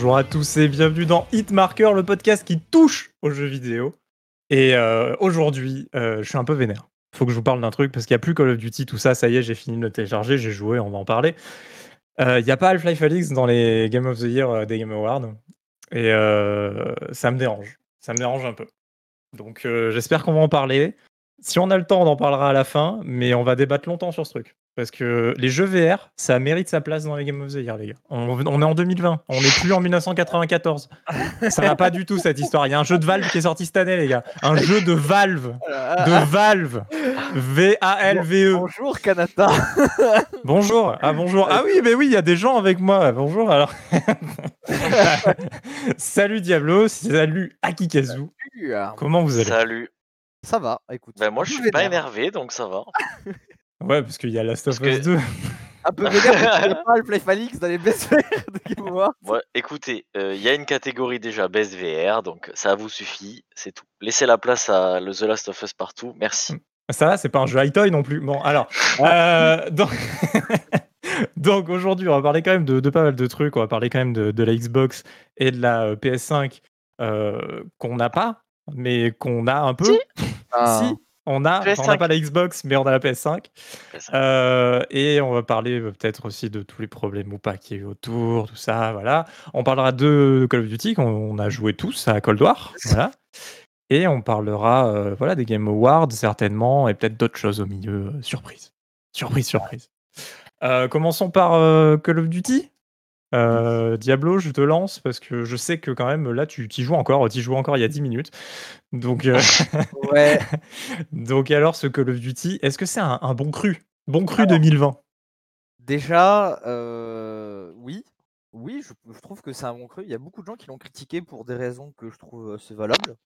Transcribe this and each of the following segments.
Bonjour à tous et bienvenue dans Hitmarker, le podcast qui touche aux jeux vidéo. Et euh, aujourd'hui, euh, je suis un peu vénère. Faut que je vous parle d'un truc parce qu'il n'y a plus Call of Duty, tout ça, ça y est, j'ai fini de le télécharger, j'ai joué, on va en parler. Euh, Il n'y a pas Half-Life dans les Game of the Year des Game Awards. Et ça me dérange. Ça me dérange un peu. Donc j'espère qu'on va en parler. Si on a le temps, on en parlera à la fin, mais on va débattre longtemps sur ce truc. Parce que les jeux VR, ça mérite sa place dans les Game of the Year, les gars. On, on est en 2020, on n'est plus en 1994. Ça va pas du tout cette histoire. Il y a un jeu de Valve qui est sorti cette année, les gars. Un jeu de Valve. De Valve. V-A-L-V-E. Bonjour Kanata. Bonjour. Ah bonjour. Ah oui, mais oui, il y a des gens avec moi. Bonjour. Alors. salut Diablo. Salut Akikazu. Comment vous allez? Salut. Ça va, écoute. Ben moi je suis pas énervé donc ça va. Ouais, parce qu'il y a Last of Us que- 2. Un peu vénère, parce qu'il y a pas Half-Life Alyx dans les best faire de Game Awards. Moi, écoutez, euh, il y a une catégorie déjà Best VR donc ça vous suffit, c'est tout. Laissez la place à le The Last of Us partout, merci. Ça va, c'est pas un jeu high-toy non plus. Bon, alors. euh, donc, donc aujourd'hui, on va parler quand même de, de pas mal de trucs. On va parler quand même de, de la Xbox et de la euh, PS5 euh, qu'on n'a pas, mais qu'on a un peu. Ah. Si, on a, enfin, on n'a PS5. pas la Xbox, mais on a la PS5. PS5. Euh, et on va parler euh, peut-être aussi de tous les problèmes ou pas qui est autour, tout ça, voilà. On parlera de Call of Duty qu'on on a joué tous à Cold War, voilà. Et on parlera euh, voilà des Game Awards certainement et peut-être d'autres choses au milieu, surprise, surprise, surprise. Euh, commençons par euh, Call of Duty. Euh, Diablo, je te lance parce que je sais que quand même là tu y joues encore, tu y joues encore il y a 10 minutes. Donc euh, Ouais, donc alors ce Call of Duty, est-ce que c'est un, un bon cru? Bon cru 2020 déjà, euh, oui. Oui, je, je trouve que c'est un bon cru. Il y a beaucoup de gens qui l'ont critiqué pour des raisons que je trouve assez valables.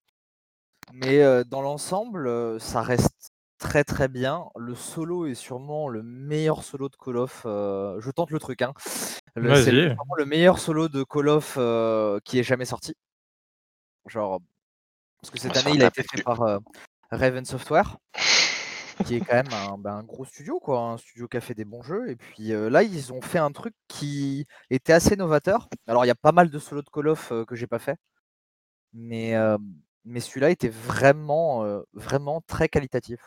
Mais dans l'ensemble, ça reste très très bien. Le solo est sûrement le meilleur solo de Call of. je tente le truc, hein. Le- C'est vraiment le meilleur solo de Call of euh, qui ait jamais sorti. Genre, parce que cette année, il a été fait par euh, Raven Software, qui est quand même un, ben, un gros studio, quoi, un studio qui a fait des bons jeux. Et puis euh, là, ils ont fait un truc qui était assez novateur. Alors, il y a pas mal de solos de Call of euh, que j'ai pas fait, mais, euh, mais celui-là était vraiment, euh, vraiment très qualitatif.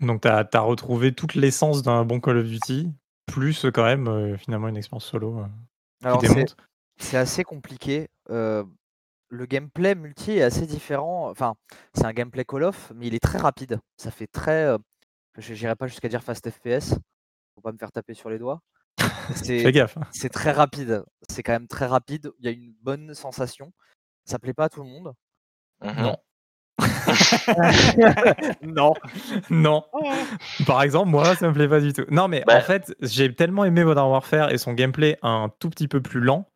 Donc, tu as, retrouvé toute l'essence d'un bon Call of Duty, plus euh, quand même, euh, finalement, une expérience solo euh, qui Alors, c'est démonte. c'est assez compliqué. euh, le gameplay multi est assez différent. Enfin, c'est un gameplay Call of, mais il est très rapide. Ça fait très. euh, je n'irai pas jusqu'à dire fast FPS. Faut pas me faire taper sur les doigts. Fais C'est gaffe. hein. c'est très rapide. C'est quand même très rapide. Il y a une bonne sensation. Ça plaît pas à tout le monde. Mhm. Non. non. non. Par exemple, moi, ça me plaît pas du tout. Non, mais en Bah. fait, j'ai tellement aimé Modern Warfare et son gameplay un tout petit peu plus lent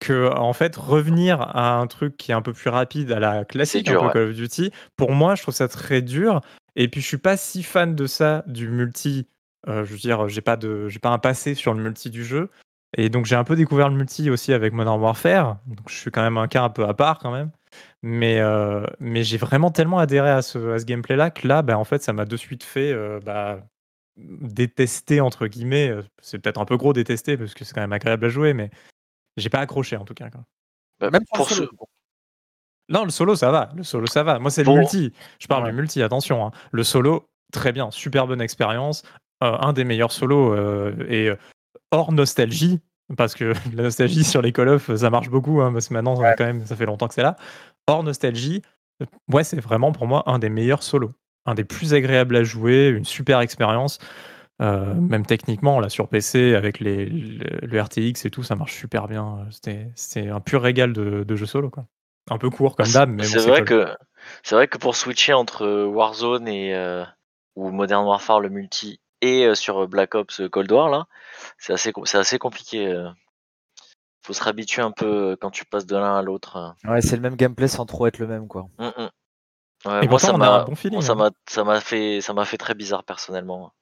que, en fait, revenir à un truc qui est un peu plus rapide, à la classique, dur, un peu ouais. Call of Duty, pour moi, je trouve ça très dur. Et puis, je suis pas si fan de ça, du multi. Euh, je veux dire, j'ai pas, de, j'ai pas un passé sur le multi du jeu. Et donc, j'ai un peu découvert le multi aussi avec Modern Warfare. Donc, je suis quand même un cas un peu à part quand même. Mais, euh, mais j'ai vraiment tellement adhéré à ce, à ce gameplay-là que là, bah, en fait, ça m'a de suite fait euh, bah, détester, entre guillemets. euh, C'est peut-être un peu gros détester parce que c'est quand même agréable à jouer, mais j'ai pas accroché en tout cas. quoi. Bah, Même pour le ce-. Non, le solo, ça va. Le solo, ça va. Moi, c'est le Bon. multi. Je parle Ouais. du multi, attention. hein. Le solo, très bien. Super bonne expérience. Euh, un des meilleurs solos. euh, et hors nostalgie, parce que la nostalgie sur les Call of, ça marche beaucoup. hein, parce que maintenant, quand même, ça fait longtemps que c'est là. Hors nostalgie, euh, ouais, c'est vraiment pour moi un des meilleurs solos. Un des plus agréables à jouer. Une super expérience. Euh, même techniquement, là sur PC, avec les, le, le RTX et tout, ça marche super bien. C'était un pur régal de, de jeu solo. Quoi. Un peu court comme d'hab, mais bon, c'est vrai que c'est vrai que pour switcher entre euh, Warzone et euh, ou Modern Warfare le multi et euh, sur Black Ops euh, Cold War là, c'est assez c'est assez compliqué. euh. Faut se réhabituer un peu euh, quand tu passes de l'un à l'autre. euh. Ouais, c'est le même gameplay sans trop être le même, quoi. Mm, mm. Et Ouais, moi pourtant, ça m'a bon feeling. hein. m'a ça m'a fait ça m'a fait très bizarre personnellement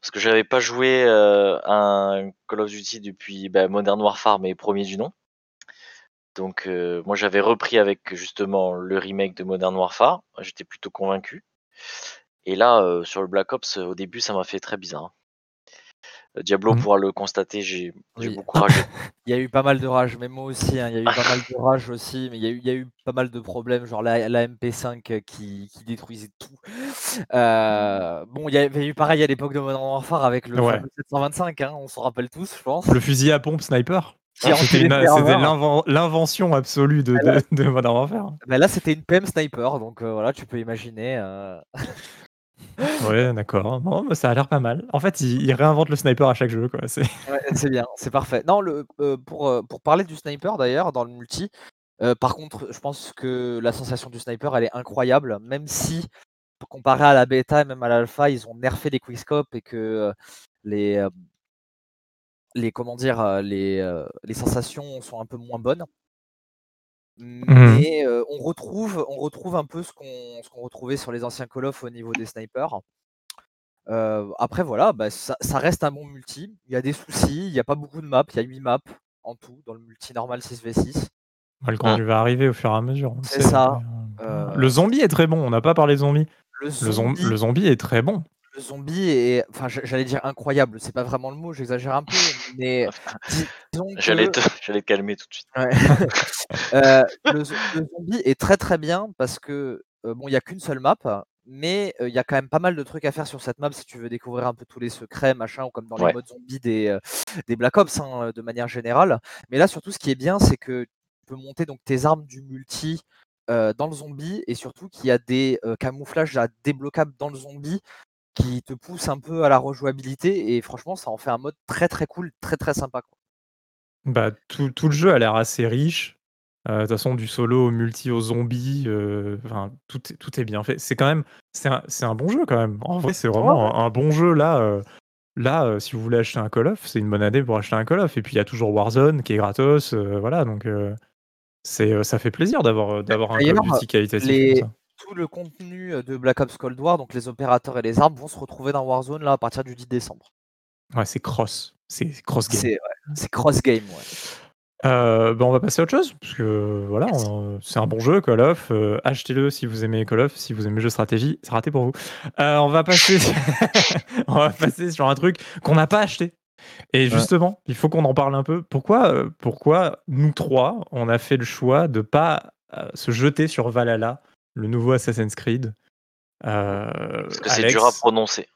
parce que j'avais pas joué euh, à un Call of Duty depuis bah, Modern Warfare mais premier du nom. Donc euh, moi j'avais repris avec justement le remake de Modern Warfare, j'étais plutôt convaincu. Et là euh, sur le Black Ops au début ça m'a fait très bizarre. Diablo Mmh. pourra le constater, j'ai Oui. beaucoup ragé. Il y a eu pas mal de rage, mais moi aussi, hein, il y a eu pas mal de rage aussi, mais il y a eu il y a eu pas mal de problèmes, genre la la MP5 qui qui détruisait tout. Heu, bon, il y avait eu pareil à l'époque de Modern Warfare avec le Ouais. fameux 725, hein, on s'en rappelle tous, je pense. Le fusil à pompe sniper. Enchaînait C'était l'invention absolue de, de Modern Warfare. Bah là, c'était une PM sniper, donc voilà, tu peux imaginer, Ouais, d'accord. Mais ça a l'air pas mal. En fait, ils il réinventent le sniper à chaque jeu. Quoi. C'est... Bien, c'est parfait. Non, le, heu, pour, parler du sniper d'ailleurs, dans le multi, heu, par contre, je pense que la sensation du sniper, elle est incroyable, même si, comparé à la bêta et même à l'alpha, ils ont nerfé les quickscopes et que, les, les comment dire? Les sensations sont un peu moins bonnes. Mais, heu, on retrouve on retrouve un peu ce qu'on retrouvait sur les anciens Call of au niveau des snipers. Après voilà, bah, ça ça reste un bon multi. Il y a des soucis, il y a pas beaucoup de maps, il y a 8 maps en tout dans le multi normal 6v6. Le contenu va arriver au fur et à mesure. C'est ça, euh, Le zombie est très bon. On n'a pas parlé de zombie. Le Le, zom- zombie le zombie est très bon. Le zombie est enfin, j'a j'allais dire incroyable, c'est pas vraiment le mot, j'exagère un peu, mais J'allais te j'allais te calmer tout de suite. Ouais. Heu, le zo le zombie est très, très bien parce que, heu, bon, il y a qu'une seule map, mais heu, il y a quand même pas mal de trucs à faire sur cette map si tu veux découvrir un peu tous les secrets, machin, ou comme dans les modes zombies des, des Black Ops, hein, de manière générale. Mais là, surtout, ce qui est bien, c'est que tu peux monter donc tes armes du multi, dans le zombie et surtout qu'il y a des, camouflages débloquables dans le zombie qui te poussent un peu à la rejouabilité et franchement, ça en fait un mode très, très cool, très, très sympa, quoi. Bah, tout, tout le jeu a l'air assez riche. Euh, De toute façon, du solo au multi au zombie, euh, tout, est- tout est bien fait. C'est quand même, c'est un, un bon jeu quand même. En vrai, c'est vraiment un, un bon jeu là. euh, là, si vous voulez acheter un Call of, c'est une bonne année pour acheter un Call of. Et puis il y a toujours Warzone qui est gratos, voilà. Donc c'est, ça fait plaisir d'avoir, d'avoir un Call of Duty qualitatif les- comme ça. Tout le contenu de Black Ops Cold War, donc les opérateurs et les armes, vont se retrouver dans Warzone là à partir du 10 décembre. Ouais, c'est cross, c'est cross game. C'est ouais, cross game, ouais. Euh, bah, on va passer à autre chose, parce que voilà, c'est un bon jeu, Call of. euh, Achetez-le si vous aimez Call of, si vous aimez le jeu stratégie, c'est raté pour vous. Euh, on va passer, on va passer sur un truc qu'on n'a pas acheté. Et justement, il faut qu'on en parle un peu. Pourquoi, euh, pourquoi nous trois, on a fait le choix de pas euh, se jeter sur Valhalla, le nouveau Assassin's Creed Euh, Parce que c'est dur à prononcer.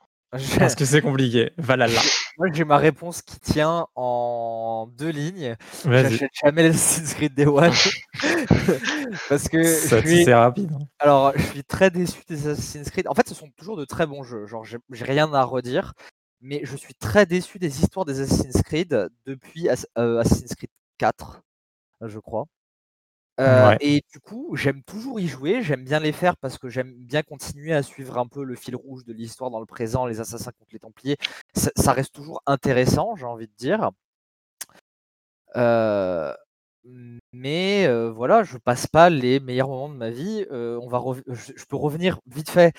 Parce que c'est compliqué. Valhalla. Moi, j'ai ma réponse qui tient en deux lignes. Vas-y. J'achète jamais l'Assassin's Creed Day One. Parce que Ça, je suis... c'est rapide. hein. Alors, je suis très déçu des Assassin's Creed. En fait, ce sont toujours de très bons jeux. Genre, j'ai j'ai rien à redire. Mais je suis très déçu des histoires des Assassin's Creed depuis euh, Assassin's Creed 4, je crois. Euh, Ouais. Et du coup, j'aime toujours y jouer. J'aime bien les faire parce que j'aime bien continuer à suivre un peu le fil rouge de l'histoire dans le présent, les assassins contre les Templiers. Ça, ça reste toujours intéressant, j'ai envie de dire. Euh, mais euh, voilà, je passe pas les meilleurs moments de ma vie. On va rev- je, je peux revenir vite fait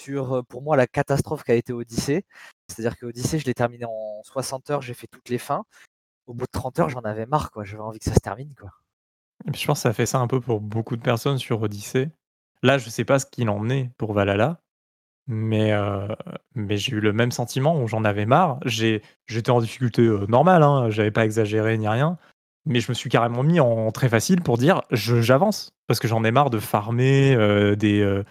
sur, pour moi, la catastrophe qu'a été Odyssée. C'est-à-dire que Odyssée, je l'ai terminé en 60 heures, j'ai fait toutes les fins. Au bout de 30 heures, j'en avais marre, quoi. J'avais envie que ça se termine, quoi. Je pense que ça fait ça un peu pour beaucoup de personnes sur Odyssey. Là, je sais pas ce qu'il en est pour Valhalla, mais, euh, mais j'ai eu le même sentiment où j'en avais marre. J'étais en difficulté euh, normale, hein, j'avais pas exagéré ni rien, mais je me suis carrément mis en très facile pour dire j'avance parce que j'en ai marre de farmer euh, des,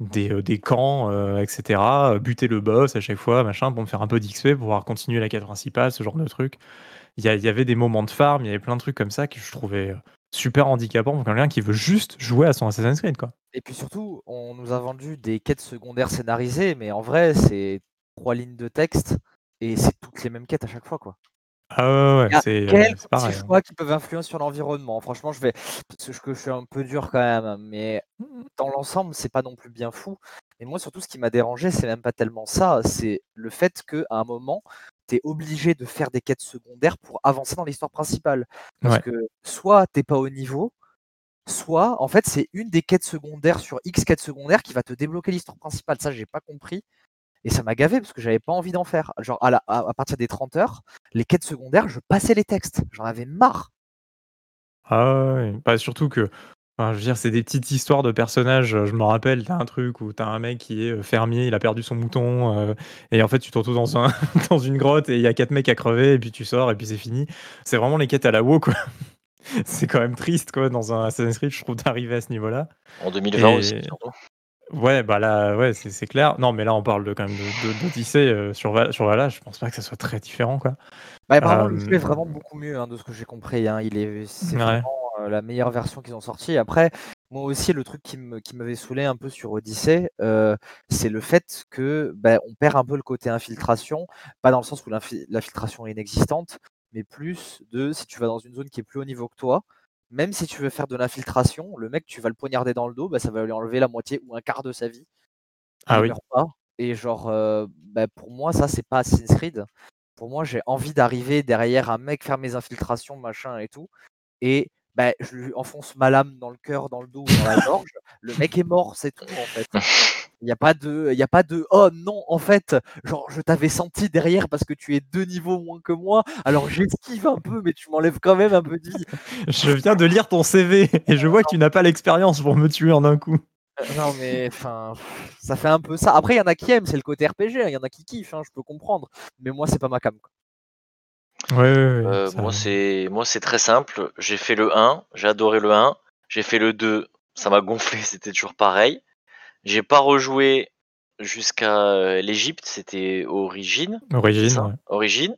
des, des camps, etc., buter le boss à chaque fois, machin, pour me faire un peu d'XP, pour pouvoir continuer la quête principale, ce genre de truc. Il y, y avait des moments de farm, il y avait plein de trucs comme ça que je trouvais super handicapant pour quelqu'un qui veut juste jouer à son Assassin's Creed, quoi. Et puis surtout, on nous a vendu des quêtes secondaires scénarisées, mais en vrai, c'est trois lignes de texte et c'est toutes les mêmes quêtes à chaque fois, quoi. Ah ouais, ouais, c'est euh, quelques petits hein. choix qui peuvent influencer sur l'environnement. Franchement, je vais parce que je suis un peu dur quand même, mais dans l'ensemble, c'est pas non plus bien fou. Et moi, surtout, ce qui m'a dérangé, c'est même pas tellement ça, c'est le fait qu'à un moment, tu es obligé de faire des quêtes secondaires pour avancer dans l'histoire principale. Parce Ouais. que soit t'es pas au niveau, soit en fait c'est une des quêtes secondaires sur X quêtes secondaires qui va te débloquer l'histoire principale. Ça, j'ai pas compris. Et ça m'a gavé parce que j'avais pas envie d'en faire. Genre à, la- à, à partir des 30 heures, les quêtes secondaires, je passais les textes. J'en avais marre. Ah ouais, ouais. Bah, surtout que Enfin, je veux dire, c'est des petites histoires de personnages, heu, je me rappelle, tu as un truc où tu as un mec qui est, heu, fermier, il a perdu son mouton, heu et en fait, tu te retrouves dans un dans une grotte et il y a 4 mecs à crever et puis tu sors et puis c'est fini. C'est vraiment les quêtes à la WoW, quoi. C'est quand même triste, quoi, dans un Assassin's Creed, je trouve, d'arriver à ce niveau-là En 2020 aussi, et surtout. ouais, bah, là, ouais, c'est c'est clair. Non, mais là, on parle de quand même de de d'Odyssey, heu, sur sur Valhalla, je pense pas que ça soit très différent, quoi. Bah, apparemment, le jeu est vraiment beaucoup mieux, hein, de ce que j'ai compris, hein. Il est c'est Ouais. vraiment, la meilleure version qu'ils ont sortie. Après, moi aussi, le truc qui me qui m'avait saoulé un peu sur Odyssey, heu, c'est le fait que, bah, on perd un peu le côté infiltration. Pas dans le sens où l'infi l'infiltration est inexistante, mais plus de si tu vas dans une zone qui est plus haut niveau que toi, même si tu veux faire de l'infiltration, le mec, tu vas le poignarder dans le dos, bah, ça va lui enlever la moitié ou un quart de sa vie Ah oui. pas et genre, heu, bah, pour moi, ça, c'est pas Assassin's Creed. Pour moi, j'ai envie d'arriver derrière un mec, faire mes infiltrations, machin et tout et bah, je lui enfonce ma lame dans le cœur, dans le dos ou dans la gorge. Le mec est mort, c'est tout, en fait. Il y a pas de il y a pas de: «Oh non, en fait, genre, je t'avais senti derrière parce que tu es 2 niveaux moins que moi, alors j'esquive un peu, mais tu m'enlèves quand même un peu de vie». Je viens de lire ton CV et je vois que tu n'as pas l'expérience pour me tuer en un coup. Heu, non, mais enfin, ça fait un peu ça. Après, il y en a qui aiment, c'est le côté RPG, hein, il y en a qui kiffent, hein, je peux comprendre, mais moi, c'est pas ma quoi. Ouais, ouais, ouais, Heu, ça moi, c'est moi, c'est très simple. J'ai fait le 1, j'ai adoré le 1. J'ai fait le 2, ça m'a gonflé, c'était toujours pareil. J'ai pas rejoué jusqu'à, heu, l'Égypte, c'était ça? ouais. Origins,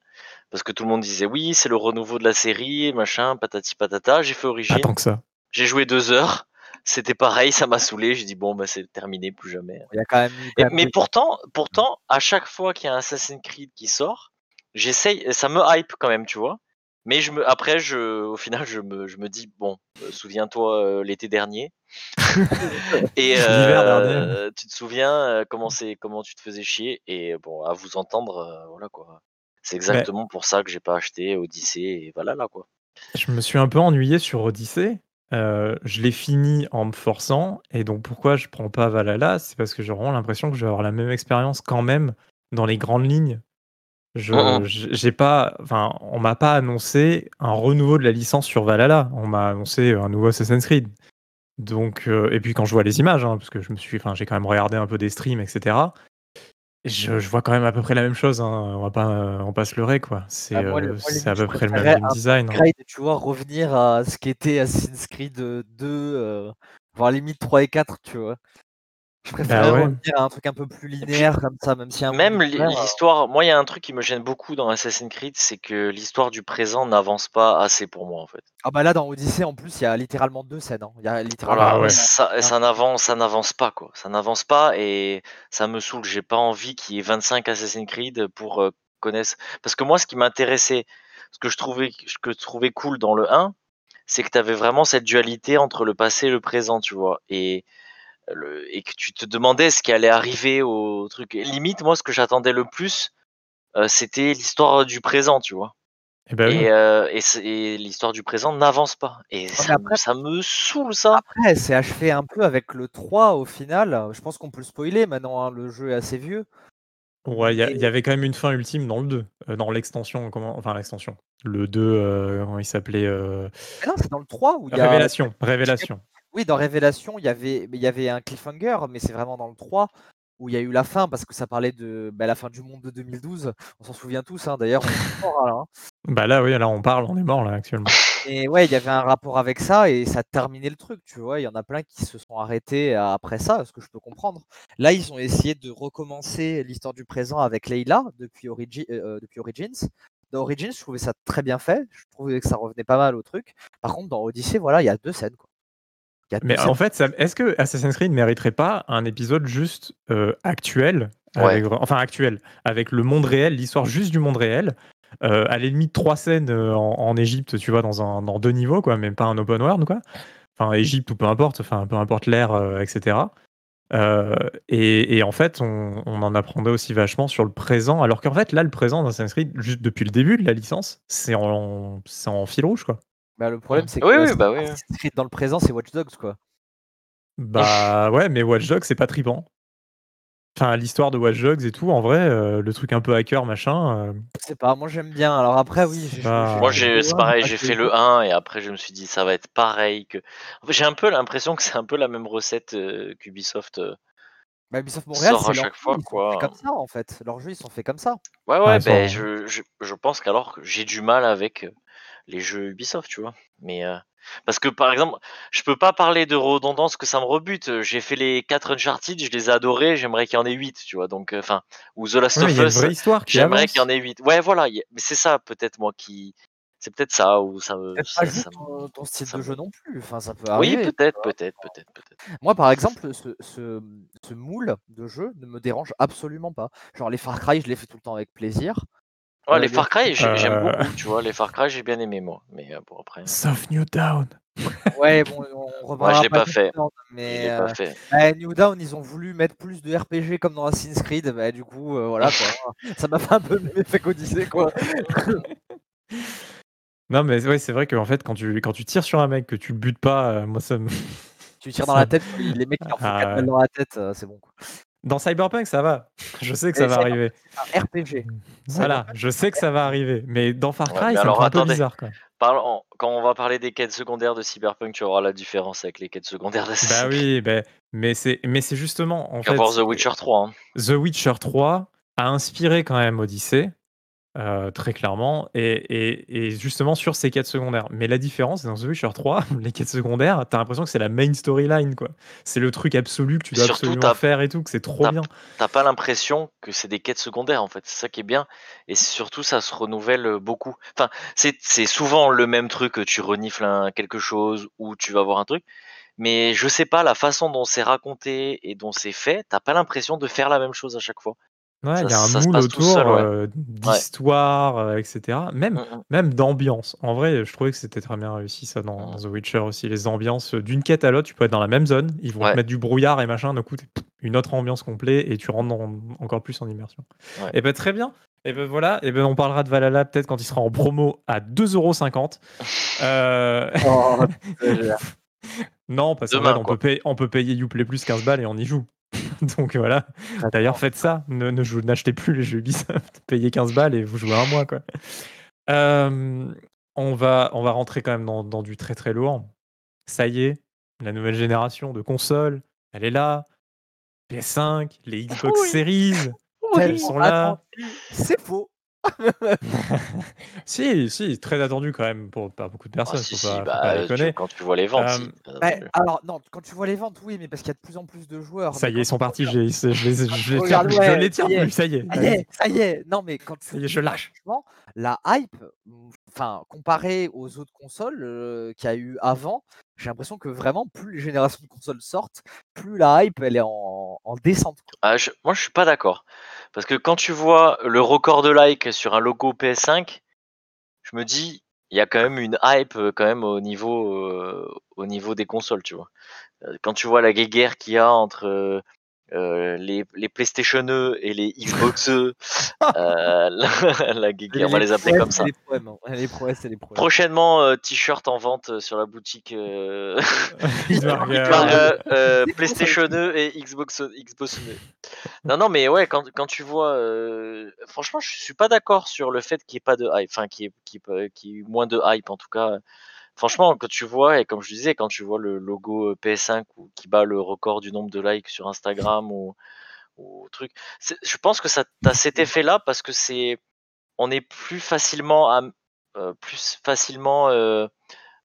parce que tout le monde disait: «Oui, c'est le renouveau de la série, machin, patati patata». J'ai fait que ça. j'ai joué 2 heures, c'était pareil, ça m'a saoulé, j'ai dit: «Bon, bah, c'est terminé, plus jamais». Il y a quand même eu Et quand même mais pourtant pourtant, à chaque fois qu'il y a un Assassin's Creed qui sort, j'essaye ça me hype quand même, tu vois? Mais je me après je au final, je me je me dis: «Bon, heu, souviens-toi, heu, l'été dernier» et heu, tu te souviens, heu, comment c'est comment tu te faisais chier? Et bon, à vous entendre, voilà, quoi. C'est exactement pour ça que j'ai pas acheté Odyssey et Valhalla, quoi. Je me suis un peu ennuyé sur Odyssey. Je l'ai fini en me forçant et donc pourquoi je prends pas Valhalla? C'est parce que j'ai vraiment l'impression que je vais avoir la même expérience quand même dans les grandes lignes. Je j j'ai pas enfin, on m'a pas annoncé un renouveau de la licence sur Valhalla. On m'a annoncé un nouveau Assassin's Creed. Donc heu et puis quand je vois les images, hein, parce que je me suis enfin, j'ai quand même regardé un peu des streams et cetera. Je je vois quand même à peu près la même chose, hein, on va pas, heu, on va pas se leurrer, quoi. C'est, Ah moi le heu, moi c'est à peu près le même game design, hein. tu vois? Revenir à ce qu'était Assassin's Creed, heu, 2, heu, voire limite 3 et 4, tu vois? Je Bah ouais. revenir à un truc un peu plus linéaire comme ça, même a un même l'histoire moi, il y a un truc qui me gêne beaucoup dans Assassin's Creed, c'est que l'histoire du présent n'avance pas assez pour moi, en fait. Ah bah là, dans Odyssey, en plus, il y a littéralement 2 scènes, hein. Il y a littéralement Voilà, un ouais. ça n'avance ça n'avance pas, quoi. Ça n'avance pas et ça me saoule. J'ai pas envie qu'il y ait 25 Assassin's Creed pour, heu, connaisse parce que moi, ce qui m'intéressait, ce que je trouvais ce que je trouvais cool dans le 1, c'est que tu avais vraiment cette dualité entre le passé et le présent, tu vois? Et le et que tu te demandais ce qui allait arriver au truc et limite, moi, ce que j'attendais le plus, heu, c'était l'histoire, du présent, tu vois? Et bah oui. Et l'histoire du présent n'avance pas et ça me après ça me saoule ça! après, c'est achevé un peu avec le 3 au final. Je pense qu'on peut le spoiler maintenant, hein, le jeu est assez vieux. Ouais, il y avait quand même une fin ultime dans le 2, heu, dans l'extension, comment enfin l'extension, le 2, heu, comment il s'appelait, non, c'est dans le 3 où il y a Révélation, Révélation. Oui, dans Révélation, il y avait il y avait un cliffhanger, mais c'est vraiment dans le 3 où il y a eu la fin parce que ça parlait de, bah, la fin du monde de 2012. On s'en souvient tous, hein, d'ailleurs, là, hein. Bah là, oui, là, on parle, on est mort là, actuellement. Et ouais, il y avait un rapport avec ça et ça terminait le truc, tu vois? Il y en a plein qui se sont arrêtés après ça, ce que je peux comprendre. Là, ils ont essayé de recommencer l'histoire du présent avec Layla depuis Origi heu, depuis Origins. Dans Origins, je trouvais ça très bien fait, je trouvais que ça revenait pas mal au truc. Par contre, dans Odyssey, voilà, il y a 2 scènes, quoi. Il y a 2 Mais en fait, est-ce que Assassin's Creed mériterait pas un épisode juste, heu, actuel, avec enfin actuel, avec le monde réel, l'histoire juste du monde réel, heu, à la limite 3 scènes, heu, en Égypte, tu vois? Dans un dans 2 niveaux quoi, même pas un open world quoi. Enfin Égypte ou peu importe, enfin peu importe l'ère, heu, et en fait, on on en apprendrait aussi vachement sur le présent, alors qu'en fait, là, le présent d'Assassin's Creed, juste depuis le début de la licence, c'est en c'est en fil rouge, quoi. Bah, le problème, c'est que oui, bah, oui. Creed dans le présent, c'est Watch Dogs, quoi. Bah, ouais, mais Watch Dogs, c'est pas tripant. Enfin, l'histoire de Watch Dogs et tout, en vrai, euh, le truc un peu hacker, machin. euh, Je sais pas, moi j'aime bien. Alors après, oui, j'ai pas- Moi, c'est pareil, j'ai fait le au 1 et après, je me suis dit, ça va être pareil que. J'ai un peu l'impression que c'est un peu la même recette euh, qu'Ubisoft. euh. Bah, Ubisoft Montréal, sort à c'est leur chaque jeu, fois, ils sont quoi. faits comme ça en fait. Leurs jeux, ils sont faits comme ça. Ouais, Ouais, sont- ben, je, je, je pense qu'alors que j'ai du mal avec euh, les jeux Ubisoft, tu vois. Mais euh, parce que par exemple, je peux pas parler de redondance que ça me rebute. Euh, J'ai fait les 4 Uncharted, je les ai adorés, j'aimerais qu'il y en ait 8, tu vois. Donc, euh, enfin, ou The Last of Us, vraie histoire qui j'aimerais qu'il y en ait 8. Ouais, voilà, a- mais c'est ça peut-être moi qui. C'est peut-être ça, ou ça ça- pas ça ton, ton style ça de me- jeu non plus. Enfin, ça peut Oui, arriver. peut-être, peut-être, peut-être, peut-être. Moi, par exemple, ce, ce, ce moule de jeu ne me dérange absolument pas. Genre, les Far Cry, je les fais tout le temps avec plaisir. Ouais, Euh, les Far Cry, j'ai- j'aime Euh. beaucoup, tu vois. Les Far Cry, j'ai bien aimé, moi. Mais euh, bon, après. Soft New Down. Ouais, bon, on Moi, reparlera je l'ai pas de fait. Mais euh, pas bah, New Down, ils ont voulu mettre plus de RPG comme dans Assassin's Creed. Bah, du coup, euh, voilà quoi. Ça m'a fait un peu le même effet quoi. Non, mais ouais, c'est vrai qu'en fait, quand tu, quand tu tires sur un mec, que tu butes pas, euh, moi, ça me. Tu tires dans Ça- la tête, les mecs qui leur font Ah, 4 ouais. balles dans la tête, euh, c'est bon. Quoi. Dans Cyberpunk, ça va. Je sais que ça va arriver. Un RPG. Voilà, je sais que ça va arriver. Mais dans Far Ouais, Cry, me fait un peu bizarre, quoi. Parlons- quand on va parler des quêtes secondaires de Cyberpunk, tu auras la différence avec les quêtes secondaires d'Assassin's Bah oui, bah, mais c'est mais c'est justement en fait voir The Witcher 3. hein. The Witcher 3 a inspiré quand même Odyssey euh, très clairement et, et- et justement sur ces quêtes secondaires. Mais la différence c'est dans The Witcher 3, les quêtes secondaires, t'as l'impression que c'est la main storyline quoi. C'est le truc absolu que tu dois Surtout, absolument faire et tout, que c'est trop bien. T'as pas l'impression que c'est des quêtes secondaires en fait, c'est ça qui est bien. Et surtout, ça se renouvelle euh, beaucoup. Enfin, c'est c'est souvent le même truc, tu renifles un, quelque chose ou tu vas voir un truc. Mais je sais pas, la façon dont c'est raconté et dont c'est fait, t'as pas l'impression de faire la même chose à chaque fois. Ouais, il y a un ça se moule passe tout autour seul, ouais. euh, d'histoire, euh, etc. Même, Mm, mm. même d'ambiance. En vrai, je trouvais que c'était très bien réussi ça dans, Mm. dans The Witcher aussi. Les ambiances euh, d'une quête à l'autre, tu peux être dans la même zone, ils vont Ouais. te mettre du brouillard et machin, d'un coup, t'es- une autre ambiance complète et tu rentres dans- encore plus en immersion. Ouais. Et ben très bien. Et ben voilà, et ben on parlera de Valhalla peut-être quand il sera en promo à 2,50€. Euh, Oh, non, parce qu'en Demain, fait, on quoi. peut, payer, on peut payer Uplay Plus 15 balles et on y joue. Donc voilà. D'ailleurs, faites ça. Ne, ne jouez- n'achetez plus les jeux Ubisoft. Payez 15 balles et vous jouez un mois. Quoi. Euh, on, va, on va rentrer quand même dans, dans du très très lourd. Ça y est, la nouvelle génération de consoles, elle est là. PS5, les Xbox Oui. Series, Oui, elles sont là. C'est faux. si, si, très attendu quand même pour pas beaucoup de Ah, personnes. si, faut si, pas, faut bah, pas tu- déconner. quand tu vois les ventes, Euh, Bah, alors, non, quand tu vois les ventes, oui, mais parce qu'il y a de plus en plus de joueurs. Ça y est, ils sont partis. Je les, je je Regarde, plus. ouais, je les tiens ça y est. plus. Ça y est. Ça y est, ça y est. Non, mais quand tu. Ça y est, je lâche. La hype, enfin, comparée aux autres consoles qu'il y a eu avant, j'ai l'impression que vraiment, plus les générations de consoles sortent, plus la hype, elle est en, en descente. Ah, je- moi, je suis pas d'accord. Parce que quand tu vois le record de likes sur un logo PS5, je me dis, il y a quand même une hype quand même au niveau, au niveau des consoles, tu vois. Quand tu vois la guerre qu'il y a entre euh, les, les PlayStation E et les Xbox E, euh, la, la guerre, on va les appeler comme ça. Les hein. les les. Prochainement, euh, t-shirt en vente sur la boutique euh, Euh, euh, euh, PlayStation E et Xbox, Xbox E. Non, non, mais ouais, quand, quand tu vois. euh, franchement, je suis pas d'accord sur le fait qu'il n'y ait pas de hype, enfin, qu'il y, ait- qu'il y ait- qu'il y ait moins de hype en tout cas. Franchement, quand tu vois, et comme je disais, quand tu vois le logo euh, PS5 ou qui bat le record du nombre de likes sur Instagram ou, ou truc, je pense que ça as cet effet-là parce que c'est. On est plus facilement à, euh, plus facilement euh,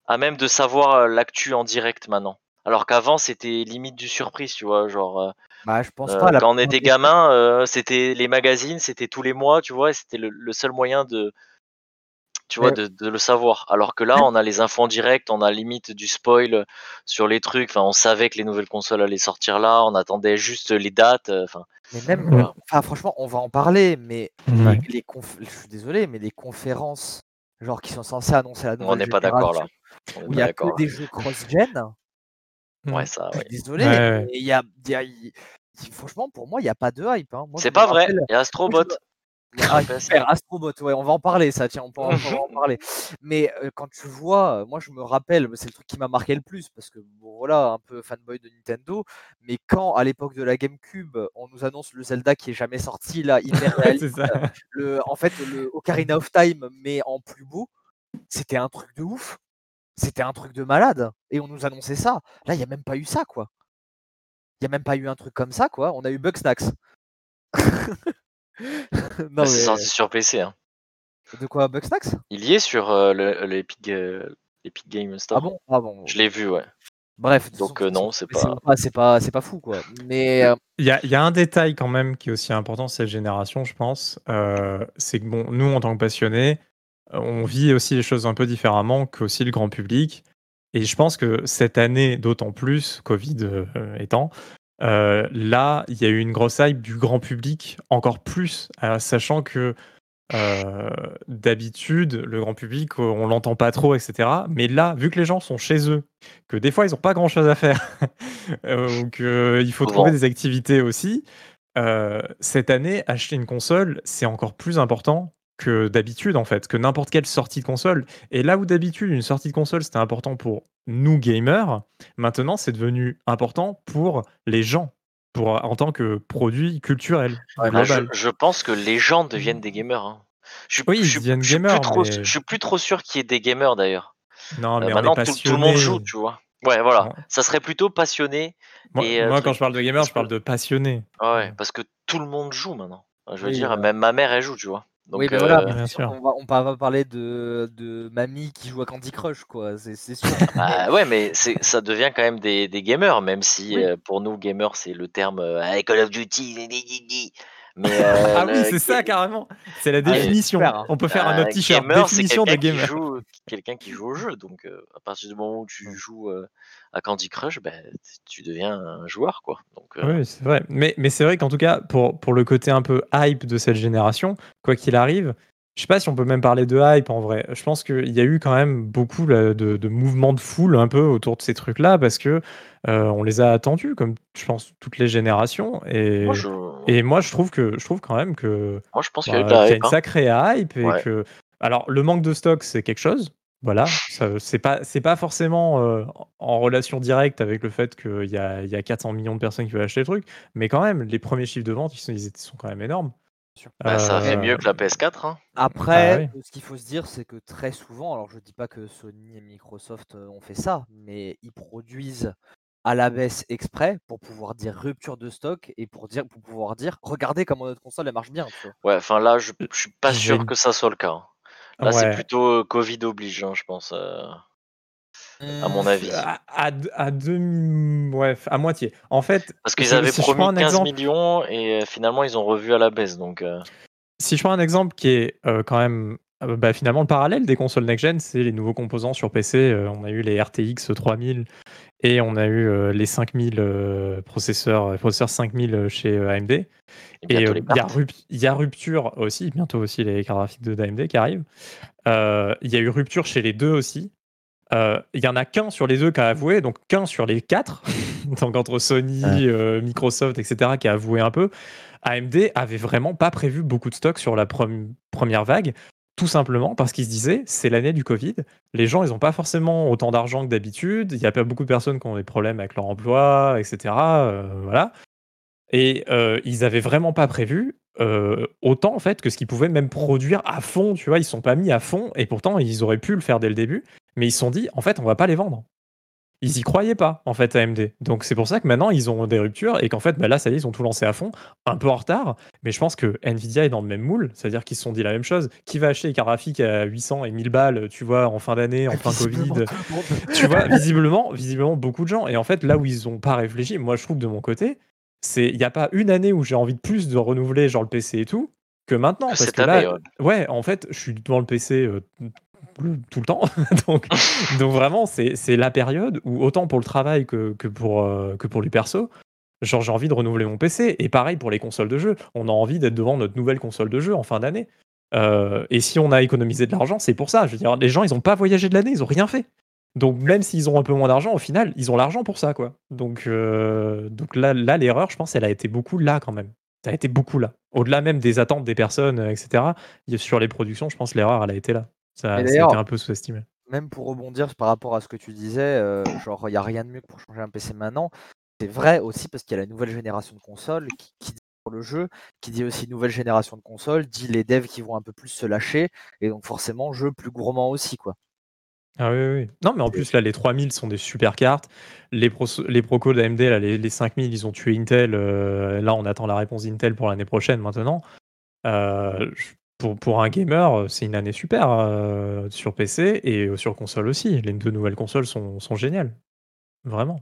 à même de savoir l'actu en direct maintenant. Alors qu'avant, c'était limite du surprise, tu vois, genre. Bah, je pense pas. quand on était gamin, c'était les magazines, c'était tous les mois, tu vois, et c'était le, le seul moyen de, tu vois, de, de le savoir. Alors que là, on a les infos en direct, on a limite du spoil sur les trucs. Enfin, on savait que les nouvelles consoles allaient sortir là, on attendait juste les dates. euh, Enfin, Mais même, Voilà. enfin, franchement, on va en parler, mais Ouais. les, les conf- je suis désolé, mais les conférences, genre qui sont censées annoncer la nouvelle on n'est pas d'accord là. On où il pas y a d'accord. que des jeux cross-gen, Mm. Ouais, ça, je suis désolé, mais il y a, y franchement, pour moi, il n'y a pas de hype. hein. C'est pas vrai. Il y a Astrobot. Ah, super, Astrobot, ouais, on va en parler, ça, tiens, on, peut, en parler. Mais quand tu vois, moi je me rappelle, c'est le truc qui m'a marqué le plus, parce que bon, voilà, un peu fanboy de Nintendo, mais quand à l'époque de la GameCube, on nous annonce le Zelda qui est jamais sorti, là, hyper réaliste, le, en fait, le Ocarina of Time, mais en plus beau, c'était un truc de ouf. C'était un truc de malade. Et on nous annonçait ça. Là, il n'y a même pas eu ça, quoi. Il n'y a même pas eu un truc comme ça, quoi. On a eu Bugsnax. non, C'est sorti sur PC. Hein. De quoi Bugsnax? Il y est sur euh, l'Epic euh, Game Store. Ah bon, ah bon Je l'ai vu, ouais. Bref, donc euh, non, c'est pas... c'est pas, c'est pas fou quoi. Mais il y, a, y, a, un détail quand même qui est aussi important cette génération, je pense. c'est que bon, nous en tant que passionnés, on vit aussi les choses un peu différemment qu'aussi le grand public. Et je pense que cette année, d'autant plus, Covid euh, étant, euh, là, il y a eu une grosse hype du grand public, encore plus, euh, sachant que d'habitude, le grand public, on l'entend pas trop, etc. Mais là, vu que les gens sont chez eux, que des fois ils n'ont pas grand chose à faire, ou qu'il faut trouver des activités aussi, cette année, acheter une console, c'est encore plus important que d'habitude, en fait, que n'importe quelle sortie de console. Et là où d'habitude, une sortie de console, c'était important pour nous gamers, maintenant, c'est devenu important pour les gens, pour, en tant que produit culturel. je, pense que les gens deviennent des gamers. Hein. Je, oui, ils deviennent gamers. Je suis plus trop sûr qu'il y ait des gamers d'ailleurs. Non, euh, mais maintenant, tout, le monde joue, tu vois. Ouais, voilà. Ça serait plutôt passionné. Moi, et, euh, quand je parle de gamer, je parle de passionné. Ouais, parce que tout le monde joue maintenant. Je veux dire, même ma mère, elle joue, tu vois oui, mais voilà, euh, On, va, on va parler de, de mamie qui joue à Candy Crush, quoi. C'est sûr. Ah ouais, mais ça devient quand même des, des gamers, même si euh, pour nous, gamers, c'est le terme euh, Call of Duty. Mais, ah oui, c'est ça carrément. C'est la ah, définition. Hein. On peut faire un autre t-shirt. Définition de gamer. Quelqu'un qui joue au jeu. Donc, à partir du moment où tu joues à Candy Crush, ben, tu deviens un joueur, quoi. Donc, euh, Oui, c'est vrai. Mais, mais c'est vrai qu'en tout cas, pour, pour le côté un peu hype de cette génération, quoi qu'il arrive, je sais pas si on peut même parler de hype en vrai. Je pense qu'il y a eu quand même beaucoup de, de, mouvements de foule un peu autour de ces trucs-là parce que euh, on les a attendus, comme je pense toutes les générations. Et moi, je, et moi, je trouve que je trouve quand même que moi, je pense qu'il y a, bah, une hein. sacrée hype et que alors le manque de stock c'est quelque chose voilà, c'est pas c'est pas forcément euh, en relation directe avec le fait qu'il y a, il y a 400 millions de personnes qui veulent acheter le truc, mais quand même, les premiers chiffres de vente, ils sont, ils sont quand même énormes. Bah, ça fait mieux que la PS4. Hein. Après, ah ce qu'il faut se dire, c'est que très souvent, alors je dis pas que Sony et Microsoft euh, ont fait ça, mais ils produisent à la baisse exprès pour pouvoir dire rupture de stock et pour dire pour pouvoir dire regardez comment notre console elle marche bien. Ouais, enfin là, je, je suis pas sûr que ça soit le cas. Hein. Là, c'est plutôt Covid obligeant, je pense. À mon avis. À, à, demi, ouais, à moitié. En fait, parce qu'ils avaient promis 15 millions et finalement ils ont revu à la baisse. Donc, si je prends un exemple qui est quand même bah, finalement le parallèle des consoles next-gen, c'est les nouveaux composants sur PC. on a eu les RTX 3000 et on a eu les 5000 processeurs, processeurs 5000 chez AMD. Et il y, a rupture aussi, bientôt aussi les cartes graphiques d'AMD qui arrivent. Il y a eu rupture chez les deux aussi. Il y en a qu'un sur les deux qui a avoué, donc qu'un sur les quatre, donc entre Sony, Microsoft, etc., qui a avoué un peu. AMD avait vraiment pas prévu beaucoup de stock sur la première vague. Tout simplement parce qu'ils se disaient, c'est l'année du Covid, les gens, ils n'ont pas forcément autant d'argent que d'habitude, il y a pas beaucoup de personnes qui ont des problèmes avec leur emploi, etc. Euh, voilà. Et euh, ils avaient vraiment pas prévu euh, autant en fait que ce qu'ils pouvaient même produire à fond, tu vois, ils sont pas mis à fond et pourtant ils auraient pu le faire dès le début, mais ils se sont dit en fait on va pas les vendre ils y croyaient pas en fait AMD. Donc c'est pour ça que maintenant ils ont des ruptures et qu'en fait bah, là ça y est ils ont tout lancé à fond, un peu en retard, mais je pense que Nvidia est dans le même moule, c'est-à-dire qu'ils se sont dit la même chose. Qui va acheter les cartes graphiques à 800 et 1000 balles, tu vois, en fin d'année, en fin Covid, tu vois, visiblement, visiblement beaucoup de gens. Et en fait là où ils ont pas réfléchi, moi je trouve que de mon côté, c'est il n'y a pas une année où j'ai envie de plus de renouveler genre le PC et tout que maintenant. Parce que là, ouais. en fait, je suis devant le PC euh, tout le temps. donc, vraiment, c'est la période où, autant pour le travail que, euh, pour les perso, genre j'ai envie de renouveler mon PC. Et pareil pour les consoles de jeu. On a envie d'être devant notre nouvelle console de jeu en fin d'année. Euh, et si on a économisé de l'argent, c'est pour ça. Je veux dire, les gens, ils n'ont pas voyagé de l'année, ils n'ont rien fait. Donc même s'ils ont un peu moins d'argent, au final, ils ont l'argent pour ça, euh, donc là, là l'erreur, je pense, elle a été beaucoup là quand même. Ça a été beaucoup là. Au-delà même des attentes des personnes, etc. Sur les productions, je pense l'erreur, elle a été là. Ça, a été un peu sous-estimé. Même pour rebondir par rapport à ce que tu disais, euh, genre il n'y a rien de mieux que pour changer un PC maintenant. C'est vrai aussi parce qu'il y a la nouvelle génération de consoles qui, qui dit pour le jeu, qui dit aussi nouvelle génération de consoles, dit les devs qui vont un peu plus se lâcher, et donc forcément jeu plus gourmand aussi quoi. Ah oui, oui. Non, mais en plus, là, les 3000 sont des super cartes. Les, les Procos d'AMD, là, les, les 5000, ils ont tué Intel. euh, là, on attend la réponse Intel pour l'année prochaine maintenant. Euh, je- pour, pour un gamer, c'est une année super euh, sur PC et euh, sur console aussi. Les deux nouvelles consoles sont, sont géniales. Vraiment.